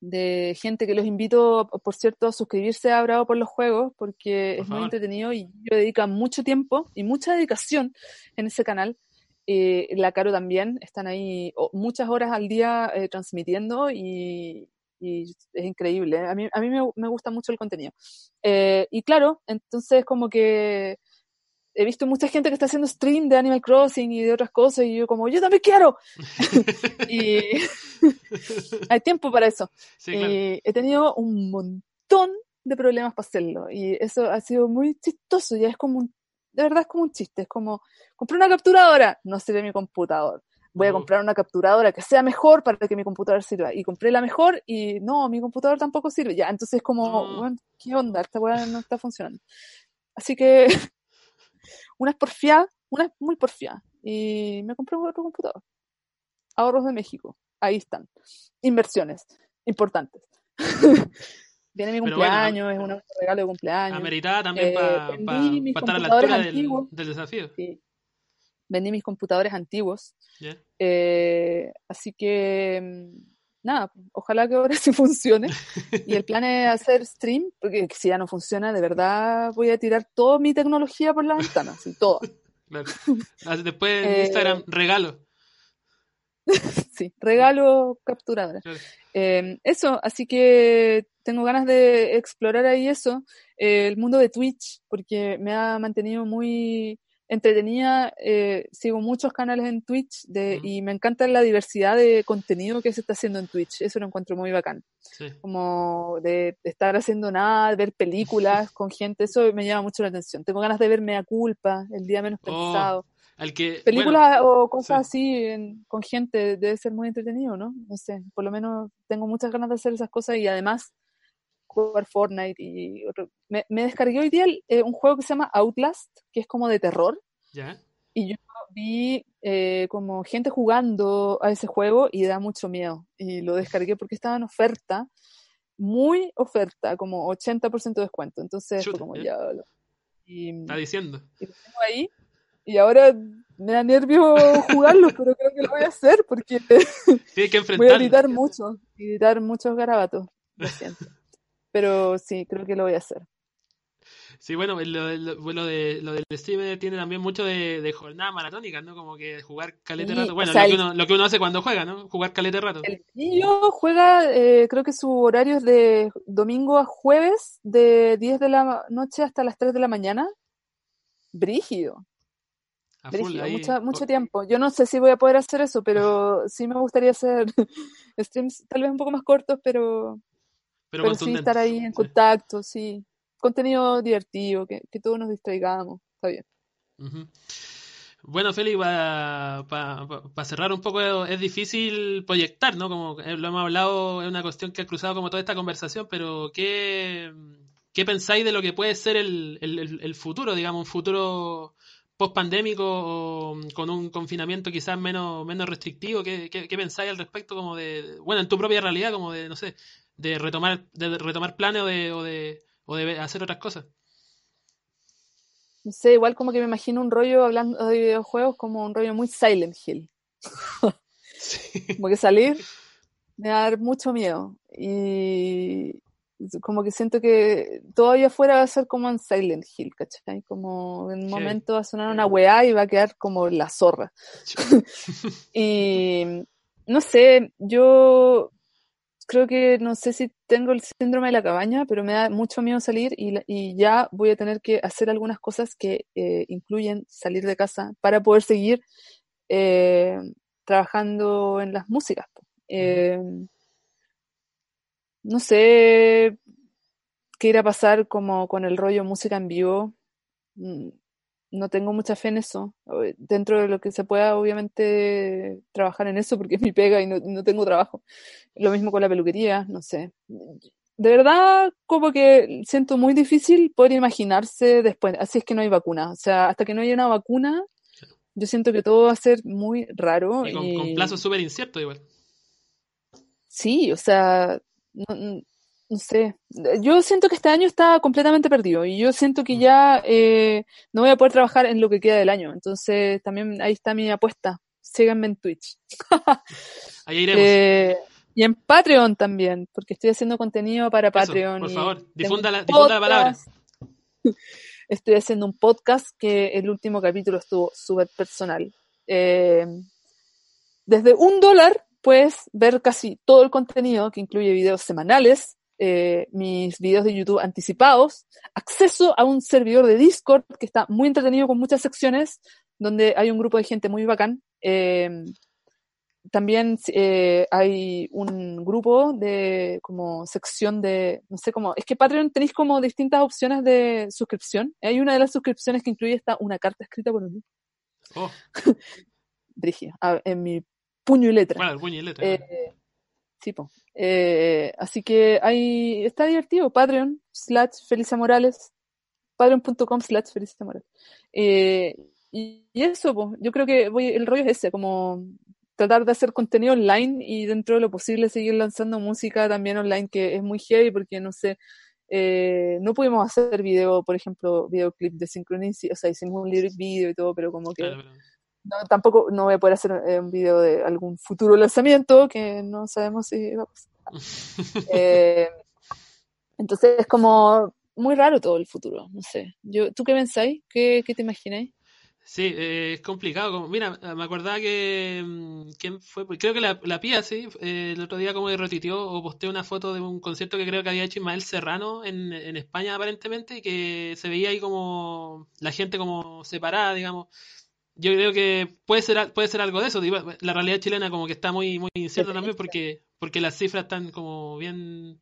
de gente que los invito, por cierto, a suscribirse a Bravo por los Juegos, porque es muy entretenido y yo dedico mucho tiempo y mucha dedicación en ese canal. Eh, la Caro también, están ahí muchas horas al día eh, transmitiendo y, es increíble. A mí, a mí me, gusta mucho el contenido. Eh, y claro, entonces como que he visto mucha gente que está haciendo stream de Animal Crossing y de otras cosas y yo como, yo también quiero. y hay tiempo para eso. y he tenido un montón de problemas para hacerlo y eso ha sido muy chistoso, ya es como un, de verdad es como un chiste, es como, compré una capturadora, no sirve mi computador. Voy a comprar una capturadora que sea mejor para que mi computador sirva. Y compré la mejor y no, mi computador tampoco sirve. Ya, entonces es como, ¿qué onda? Esta weá no está funcionando. Así que una es porfiada, una es muy porfiada. Y me compré otro computador. Ahorros de México. Ahí están. Inversiones importantes. Viene mi cumpleaños, es un regalo de cumpleaños. Ameritada también para eh, estar a la altura del, desafío. Vendí mis computadores antiguos. Eh, así que mm, nada, ojalá que ahora sí funcione. Y el plan es hacer stream, porque si ya no funciona, de verdad voy a tirar toda mi tecnología por la ventana, así, toda. Después en Instagram, eh, regalo. sí, regalo capturadora. Em, eso, así que tengo ganas de explorar ahí eso, el mundo de Twitch, porque me ha mantenido muy entretenida, eh, sigo muchos canales en Twitch de, y me encanta la diversidad de contenido que se está haciendo en Twitch, eso lo encuentro muy bacán. Como de, estar haciendo nada, ver películas con gente, eso me llama mucho la atención. Tengo ganas de verme a culpa, el día menos oh, pensado. que, películas o cosas así con gente debe ser muy entretenido, ¿no? No sé, por lo menos tengo muchas ganas de hacer esas cosas y además jugar Fortnite y Me, descargué hoy día eh, un juego que se llama Outlast, que es como de terror. Y yo vi eh, como gente jugando a ese juego y da mucho miedo. Y lo descargué porque estaba en oferta, muy oferta, como 80% de descuento. Entonces fue como ya... y, Está diciendo. Y lo tengo ahí. Y ahora me da nervio jugarlo, pero creo que lo voy a hacer porque voy a editar mucho, editar muchos garabatos. Lo siento pero sí, creo que lo voy a hacer. Sí, bueno, lo, lo, de, lo del stream tiene también mucho de, jornada maratónica, ¿no? Como que jugar calete rato. Bueno, lo, que uno, lo, que uno, hace cuando juega, ¿no? Jugar calete rato. El niño juega, eh, creo que su horario es de domingo a jueves, de 10 de la noche hasta las 3 de la mañana. Brígido. Mucho, mucho tiempo. Yo no sé si voy a poder hacer eso, pero sí me gustaría hacer streams tal vez un poco más cortos, pero pero, sí estar ahí en contacto, sí. Contenido divertido, que, todos nos distraigamos, está bien. Bueno, Félix, para cerrar un poco, es difícil proyectar, ¿no? Como lo hemos hablado, es una cuestión que ha cruzado como toda esta conversación, pero ¿qué, qué pensáis de lo que puede ser el, el, futuro, digamos, un futuro post-pandémico o con un confinamiento quizás menos, menos restrictivo? ¿Qué, qué, qué pensáis al respecto como de, bueno, en tu propia realidad, como de, no sé, de retomar, de retomar planes o de, o de, o de hacer otras cosas. No sé, igual como que me imagino un rollo hablando de videojuegos como un rollo muy Silent Hill. Como que salir me va a dar mucho miedo. Y como que siento que todo allá afuera va a ser como en Silent Hill, ¿cachai? Como en un momento va a sonar una weá y va a quedar como la zorra. y no sé, yo creo que no sé si tengo el síndrome de la cabaña, pero me da mucho miedo salir y, ya voy a tener que hacer algunas cosas que eh, incluyen salir de casa para poder seguir eh, trabajando en las músicas. Eh, no sé qué irá a pasar como con el rollo música en vivo. Mm, no tengo mucha fe en eso. Dentro de lo que se pueda, obviamente, trabajar en eso porque es mi pega y no, tengo trabajo. Lo mismo con la peluquería, no sé. De verdad, como que siento muy difícil poder imaginarse después. Así es que no hay vacuna. O sea, hasta que no haya una vacuna, yo siento que todo va a ser muy raro. Y con, con plazo súper incierto igual. Sí, o sea, no, no sé, yo siento que este año está completamente perdido y yo siento que ya eh, no voy a poder trabajar en lo que queda del año. Entonces también ahí está mi apuesta. Síganme en Twitch. ahí iremos. Eh, Y en Patreon también, porque estoy haciendo contenido para Patreon. por favor, difunda la, difunda palabra. Estoy haciendo un podcast que el último capítulo estuvo súper personal. Eh, desde un dólar puedes ver casi todo el contenido, que incluye videos semanales, eh, mis videos de YouTube anticipados, acceso a un servidor de Discord que está muy entretenido con muchas secciones, donde hay un grupo de gente muy bacán. Eh, también eh, hay un grupo de como sección de, no sé cómo, es que Patreon tenéis como distintas opciones de suscripción. Hay una de las suscripciones que incluye esta, una carta escrita por mí. Oh. en mi puño y letra. Bueno, el puño y letra. Eh, sí, eh, así que ahí está divertido. Patreon slash Felicia Morales. Patreon.com slash Felicia Morales. y, eso, yo creo que voy, el rollo es ese, como tratar de hacer contenido online y dentro de lo posible seguir lanzando música también online, que es muy heavy porque, no sé, eh, no pudimos hacer video, por ejemplo, videoclip de Synchronicity, o sea, hicimos un lyric video y todo, pero como que no, tampoco no voy a poder hacer eh, un video de algún futuro lanzamiento que no sabemos si va a pasar. eh, entonces es como muy raro todo el futuro, no sé. Yo, ¿Tú qué pensáis? ¿Qué, qué te imagináis? Sí, eh, es complicado. Como, mira, me acordaba que. Mm, ¿Quién fue? Pues creo que la, la Pía, sí. Eh, el otro día, como retuiteó o posteó una foto de un concierto que creo que había hecho Ismael Serrano en, en España, aparentemente, y que se veía ahí como. La gente como separada, digamos. Yo creo que puede ser, puede ser algo de eso. La realidad chilena, como que está muy, muy incierta también, porque, porque las cifras están como bien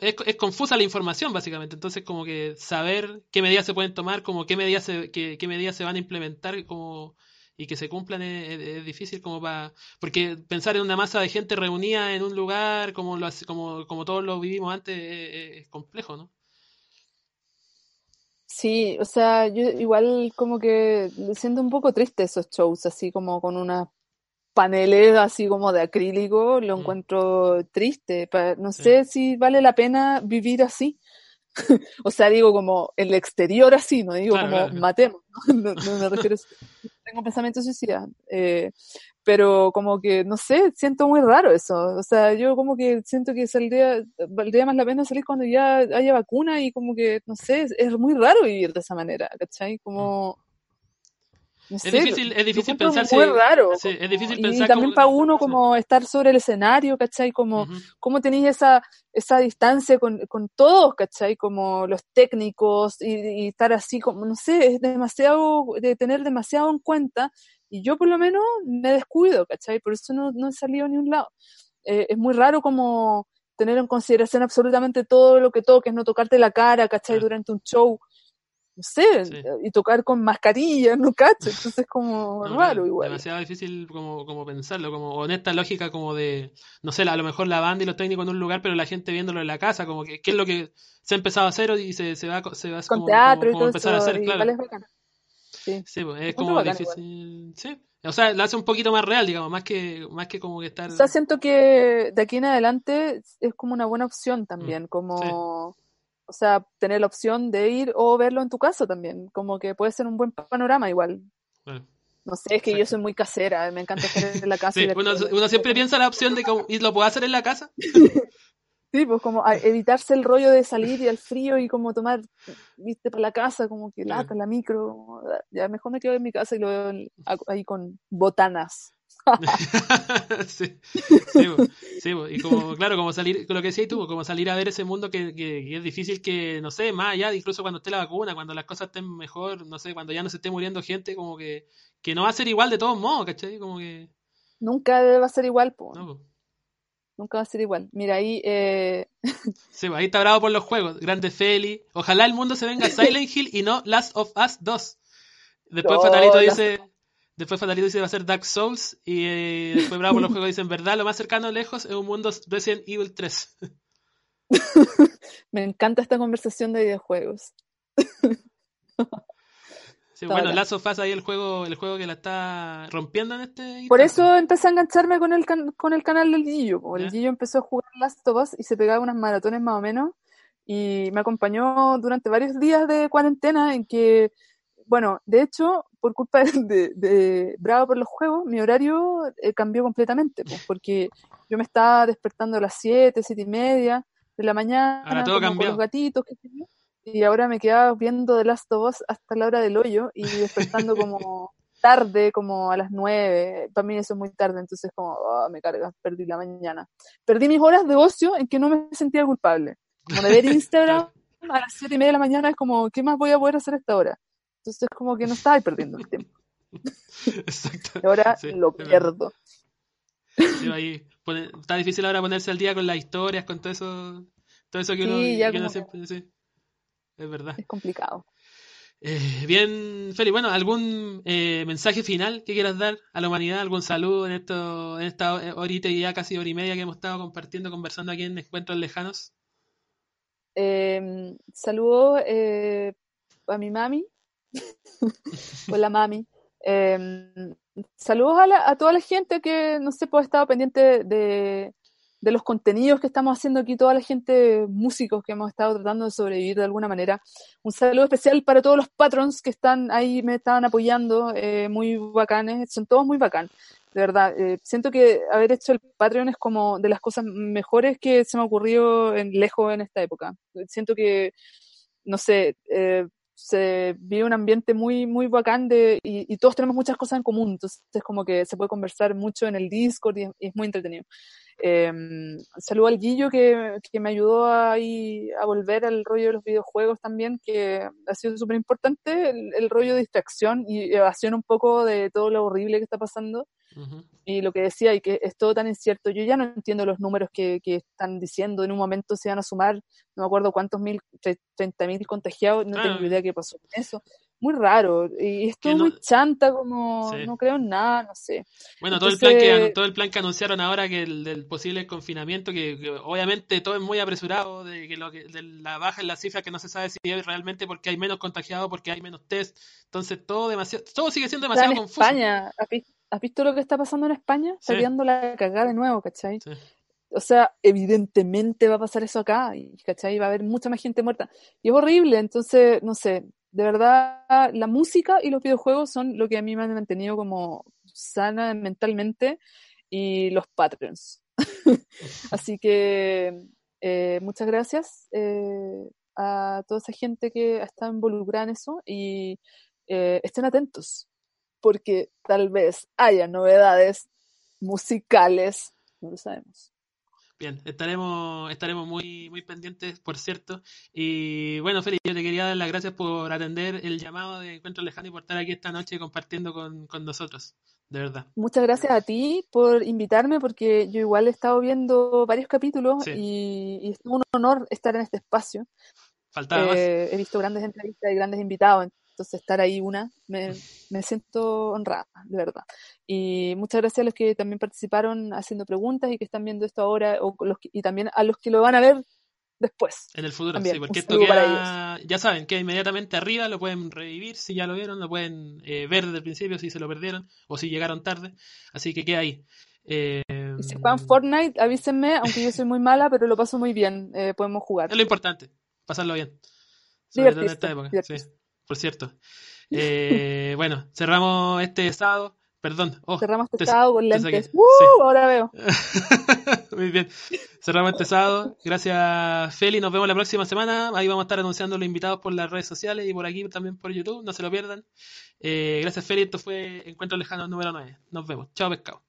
es, confusa la información básicamente, entonces como que saber qué medidas se pueden tomar, como qué medidas se, qué, medidas se van a implementar como, y que se cumplan es, difícil como para... Porque pensar en una masa de gente reunida en un lugar como, lo, como, como todos lo vivimos antes es, complejo, ¿no? Sí, o sea, yo igual como que siento un poco triste esos shows, así como con una paneles así como de acrílico, lo mm. encuentro triste. No sé si vale la pena vivir así. o sea, digo como el exterior así, no digo como matemos, ¿no? me refiero tengo pensamientos suicidas. Eh, pero como que, no sé, siento muy raro eso. O sea, yo como que siento que saldría, valdría más la pena salir cuando ya haya vacuna y como que, no sé, es, muy raro vivir de esa manera, ¿cachai? Como es difícil, es difícil pensar. Muy raro. es difícil pensar. Y también para uno como estar sobre el escenario, ¿cachai? Como, cómo tenéis esa, esa distancia con, con, todos, ¿cachai? Como los técnicos y, estar así, como, no sé, es demasiado, de tener demasiado en cuenta. Y yo por lo menos me descuido, ¿cachai? Por eso no, no he salido ni un lado. Eh, es muy raro como tener en consideración absolutamente todo lo que toques, no tocarte la cara, ¿cachai? Durante un show no sé, y tocar con mascarilla, no cacho, entonces como raro igual. Demasiado difícil como, como pensarlo, como honesta lógica como de, no sé, a lo mejor la banda y los técnicos en un lugar, pero la gente viéndolo en la casa, como que qué es lo que se ha empezado a hacer y se, se va, se va con como, teatro y todo empezar a hacer, claro. Es sí. sí, pues, es como difícil, sí. O sea, lo hace un poquito más real, digamos, más que, más que como que estar... O sea, siento que de aquí en adelante es como una buena opción también, mm, como o sea, tener la opción de ir o verlo en tu casa también, como que puede ser un buen panorama igual. No sé, es que yo soy muy casera, me encanta estar en la casa. uno, siempre piensa la opción de que lo puedo hacer en la casa. sí, pues como evitarse el rollo de salir y al frío y como tomar, viste, para la casa, como que lata, la micro. Ya mejor me quedo en mi casa y lo veo ahí con botanas. sí, sí, y como, claro, como salir, lo que decías tú, como salir a ver ese mundo que, que, es difícil que, no sé, más allá, incluso cuando esté la vacuna, cuando las cosas estén mejor, no sé, cuando ya no se esté muriendo gente, como que, que no va a ser igual de todos modos, ¿cachai? Como que... Nunca va a ser igual, po. Nunca va a ser igual. Mira, ahí... Eh... Sí, ahí está bravo por los juegos. Grande Feli. Ojalá el mundo se venga Silent Hill y no Last of Us 2. Después Fatalito dice... Después Fatalito dice va a ser Dark Souls. Y eh, después Bravo los juegos dicen, verdad, lo más cercano lejos es un mundo Resident Evil 3. Me encanta esta conversación de videojuegos. sí, bueno, Last of Us ahí el juego, el juego que la está rompiendo en este. Por eso empecé a engancharme con el, con el canal del Gillo. El Gillo empezó a jugar Last of Us y se pegaba unas maratones más o menos. Y me acompañó durante varios días de cuarentena en que, bueno, de hecho, por culpa de, Bravo por los juegos, mi horario eh, cambió completamente, pues, porque yo me estaba despertando a las 7, 7 y media de la mañana con los gatitos, y ahora me quedaba viendo The Last of Us hasta la hora del hoyo y despertando como tarde, como a las 9. Para mí eso es muy tarde, entonces como, oh, me carga, perdí la mañana. Perdí mis horas de ocio en que no me sentía culpable. Como de ver Instagram a las 7 y media de la mañana es como, ¿qué más voy a poder hacer a esta hora? Entonces es como que no estaba perdiendo el tiempo. Exacto. Y ahora lo pierdo. está difícil ahora ponerse al día con las historias, con todo eso, todo eso que uno, siempre, sí. Es verdad. Es complicado. Eh, bien, Feli, bueno, ¿algún eh, mensaje final que quieras dar a la humanidad? ¿Algún saludo en, esto, en esta horita y ya casi hora y media que hemos estado compartiendo, conversando aquí en Encuentros Lejanos? Eh, saludo a mi mami. Hola, mami. Em, saludos a, a, toda la gente que, no sé, pues ha estado pendiente de, de los contenidos que estamos haciendo aquí, toda la gente, músicos que hemos estado tratando de sobrevivir de alguna manera. Un saludo especial para todos los patrons que están ahí, me estaban apoyando, eh, muy bacanes, son todos muy bacán, de verdad. Eh, siento que haber hecho el Patreon es como de las cosas mejores que se me ha ocurrido en, lejos en esta época. Siento que, no sé, eh, se vive un ambiente muy, muy bacán de, y, todos tenemos muchas cosas en común, entonces es como que se puede conversar mucho en el Discord y es muy entretenido. Eh, saludo al Guillo que, que me ayudó a, a volver al rollo de los videojuegos también, que ha sido súper importante el, rollo de distracción y evasión un poco de todo lo horrible que está pasando. Y lo que decía, y que es todo tan incierto, yo ya no entiendo los números que, que están diciendo, en un momento se van a sumar, no me acuerdo cuántos mil, 30 mil contagiados, no tengo idea qué pasó con eso muy raro. Y esto es muy chanta, como no creo en nada, no sé. Bueno, todo, el plan que, todo el plan que anunciaron ahora que el del posible confinamiento, que, obviamente todo es muy apresurado, de que, lo que de la baja en la cifra que no se sabe si es realmente porque hay menos contagiados, porque hay menos test. Entonces todo demasiado, todo sigue siendo demasiado confuso. España, ¿has visto, lo que está pasando en España? Está la cagada de nuevo, ¿cachai? O sea, evidentemente va a pasar eso acá, y, ¿cachai? Va a haber mucha más gente muerta. Y es horrible, entonces, no sé, de verdad, la música y los videojuegos son lo que a mí me han mantenido como sana mentalmente y los Patreons. Así que eh, muchas gracias eh, a toda esa gente que ha estado involucrada en eso y eh, estén atentos porque tal vez haya novedades musicales, no lo sabemos. Bien, estaremos, estaremos muy, muy pendientes, por cierto. Y bueno, Félix, yo te quería dar las gracias por atender el llamado de Encuentro Lejano y por estar aquí esta noche compartiendo con, nosotros, de verdad. Muchas gracias a ti por invitarme, porque yo igual he estado viendo varios capítulos y, es un honor estar en este espacio. Faltaba eh, He visto grandes entrevistas y grandes invitados, entonces estar ahí una, me, me, siento honrada, de verdad. Y muchas gracias a los que también participaron haciendo preguntas y que están viendo esto ahora, o los y también a los que lo van a ver después. En el futuro, sí, porque esto queda, ya saben, queda inmediatamente arriba, lo pueden revivir si ya lo vieron, lo pueden eh, ver desde el principio si se lo perdieron o si llegaron tarde, así que queda ahí. Eh, si juegan Fortnite, avísenme, aunque yo soy muy mala, pero lo paso muy bien, eh, podemos jugar. Es lo importante, pasarlo bien. Sobre todo en esta época. Sí por cierto. Eh, bueno, cerramos este sábado. Perdón. Oh, cerramos este sábado con lentes. ¡Uh! Ahora veo. Muy bien. Cerramos este sábado. Gracias, Feli. Nos vemos la próxima semana. Ahí vamos a estar anunciando los invitados por las redes sociales y por aquí también por YouTube. No se lo pierdan. Eh, gracias, Feli. Esto fue Encuentro Lejano número 9. Nos vemos. Chao, pescado.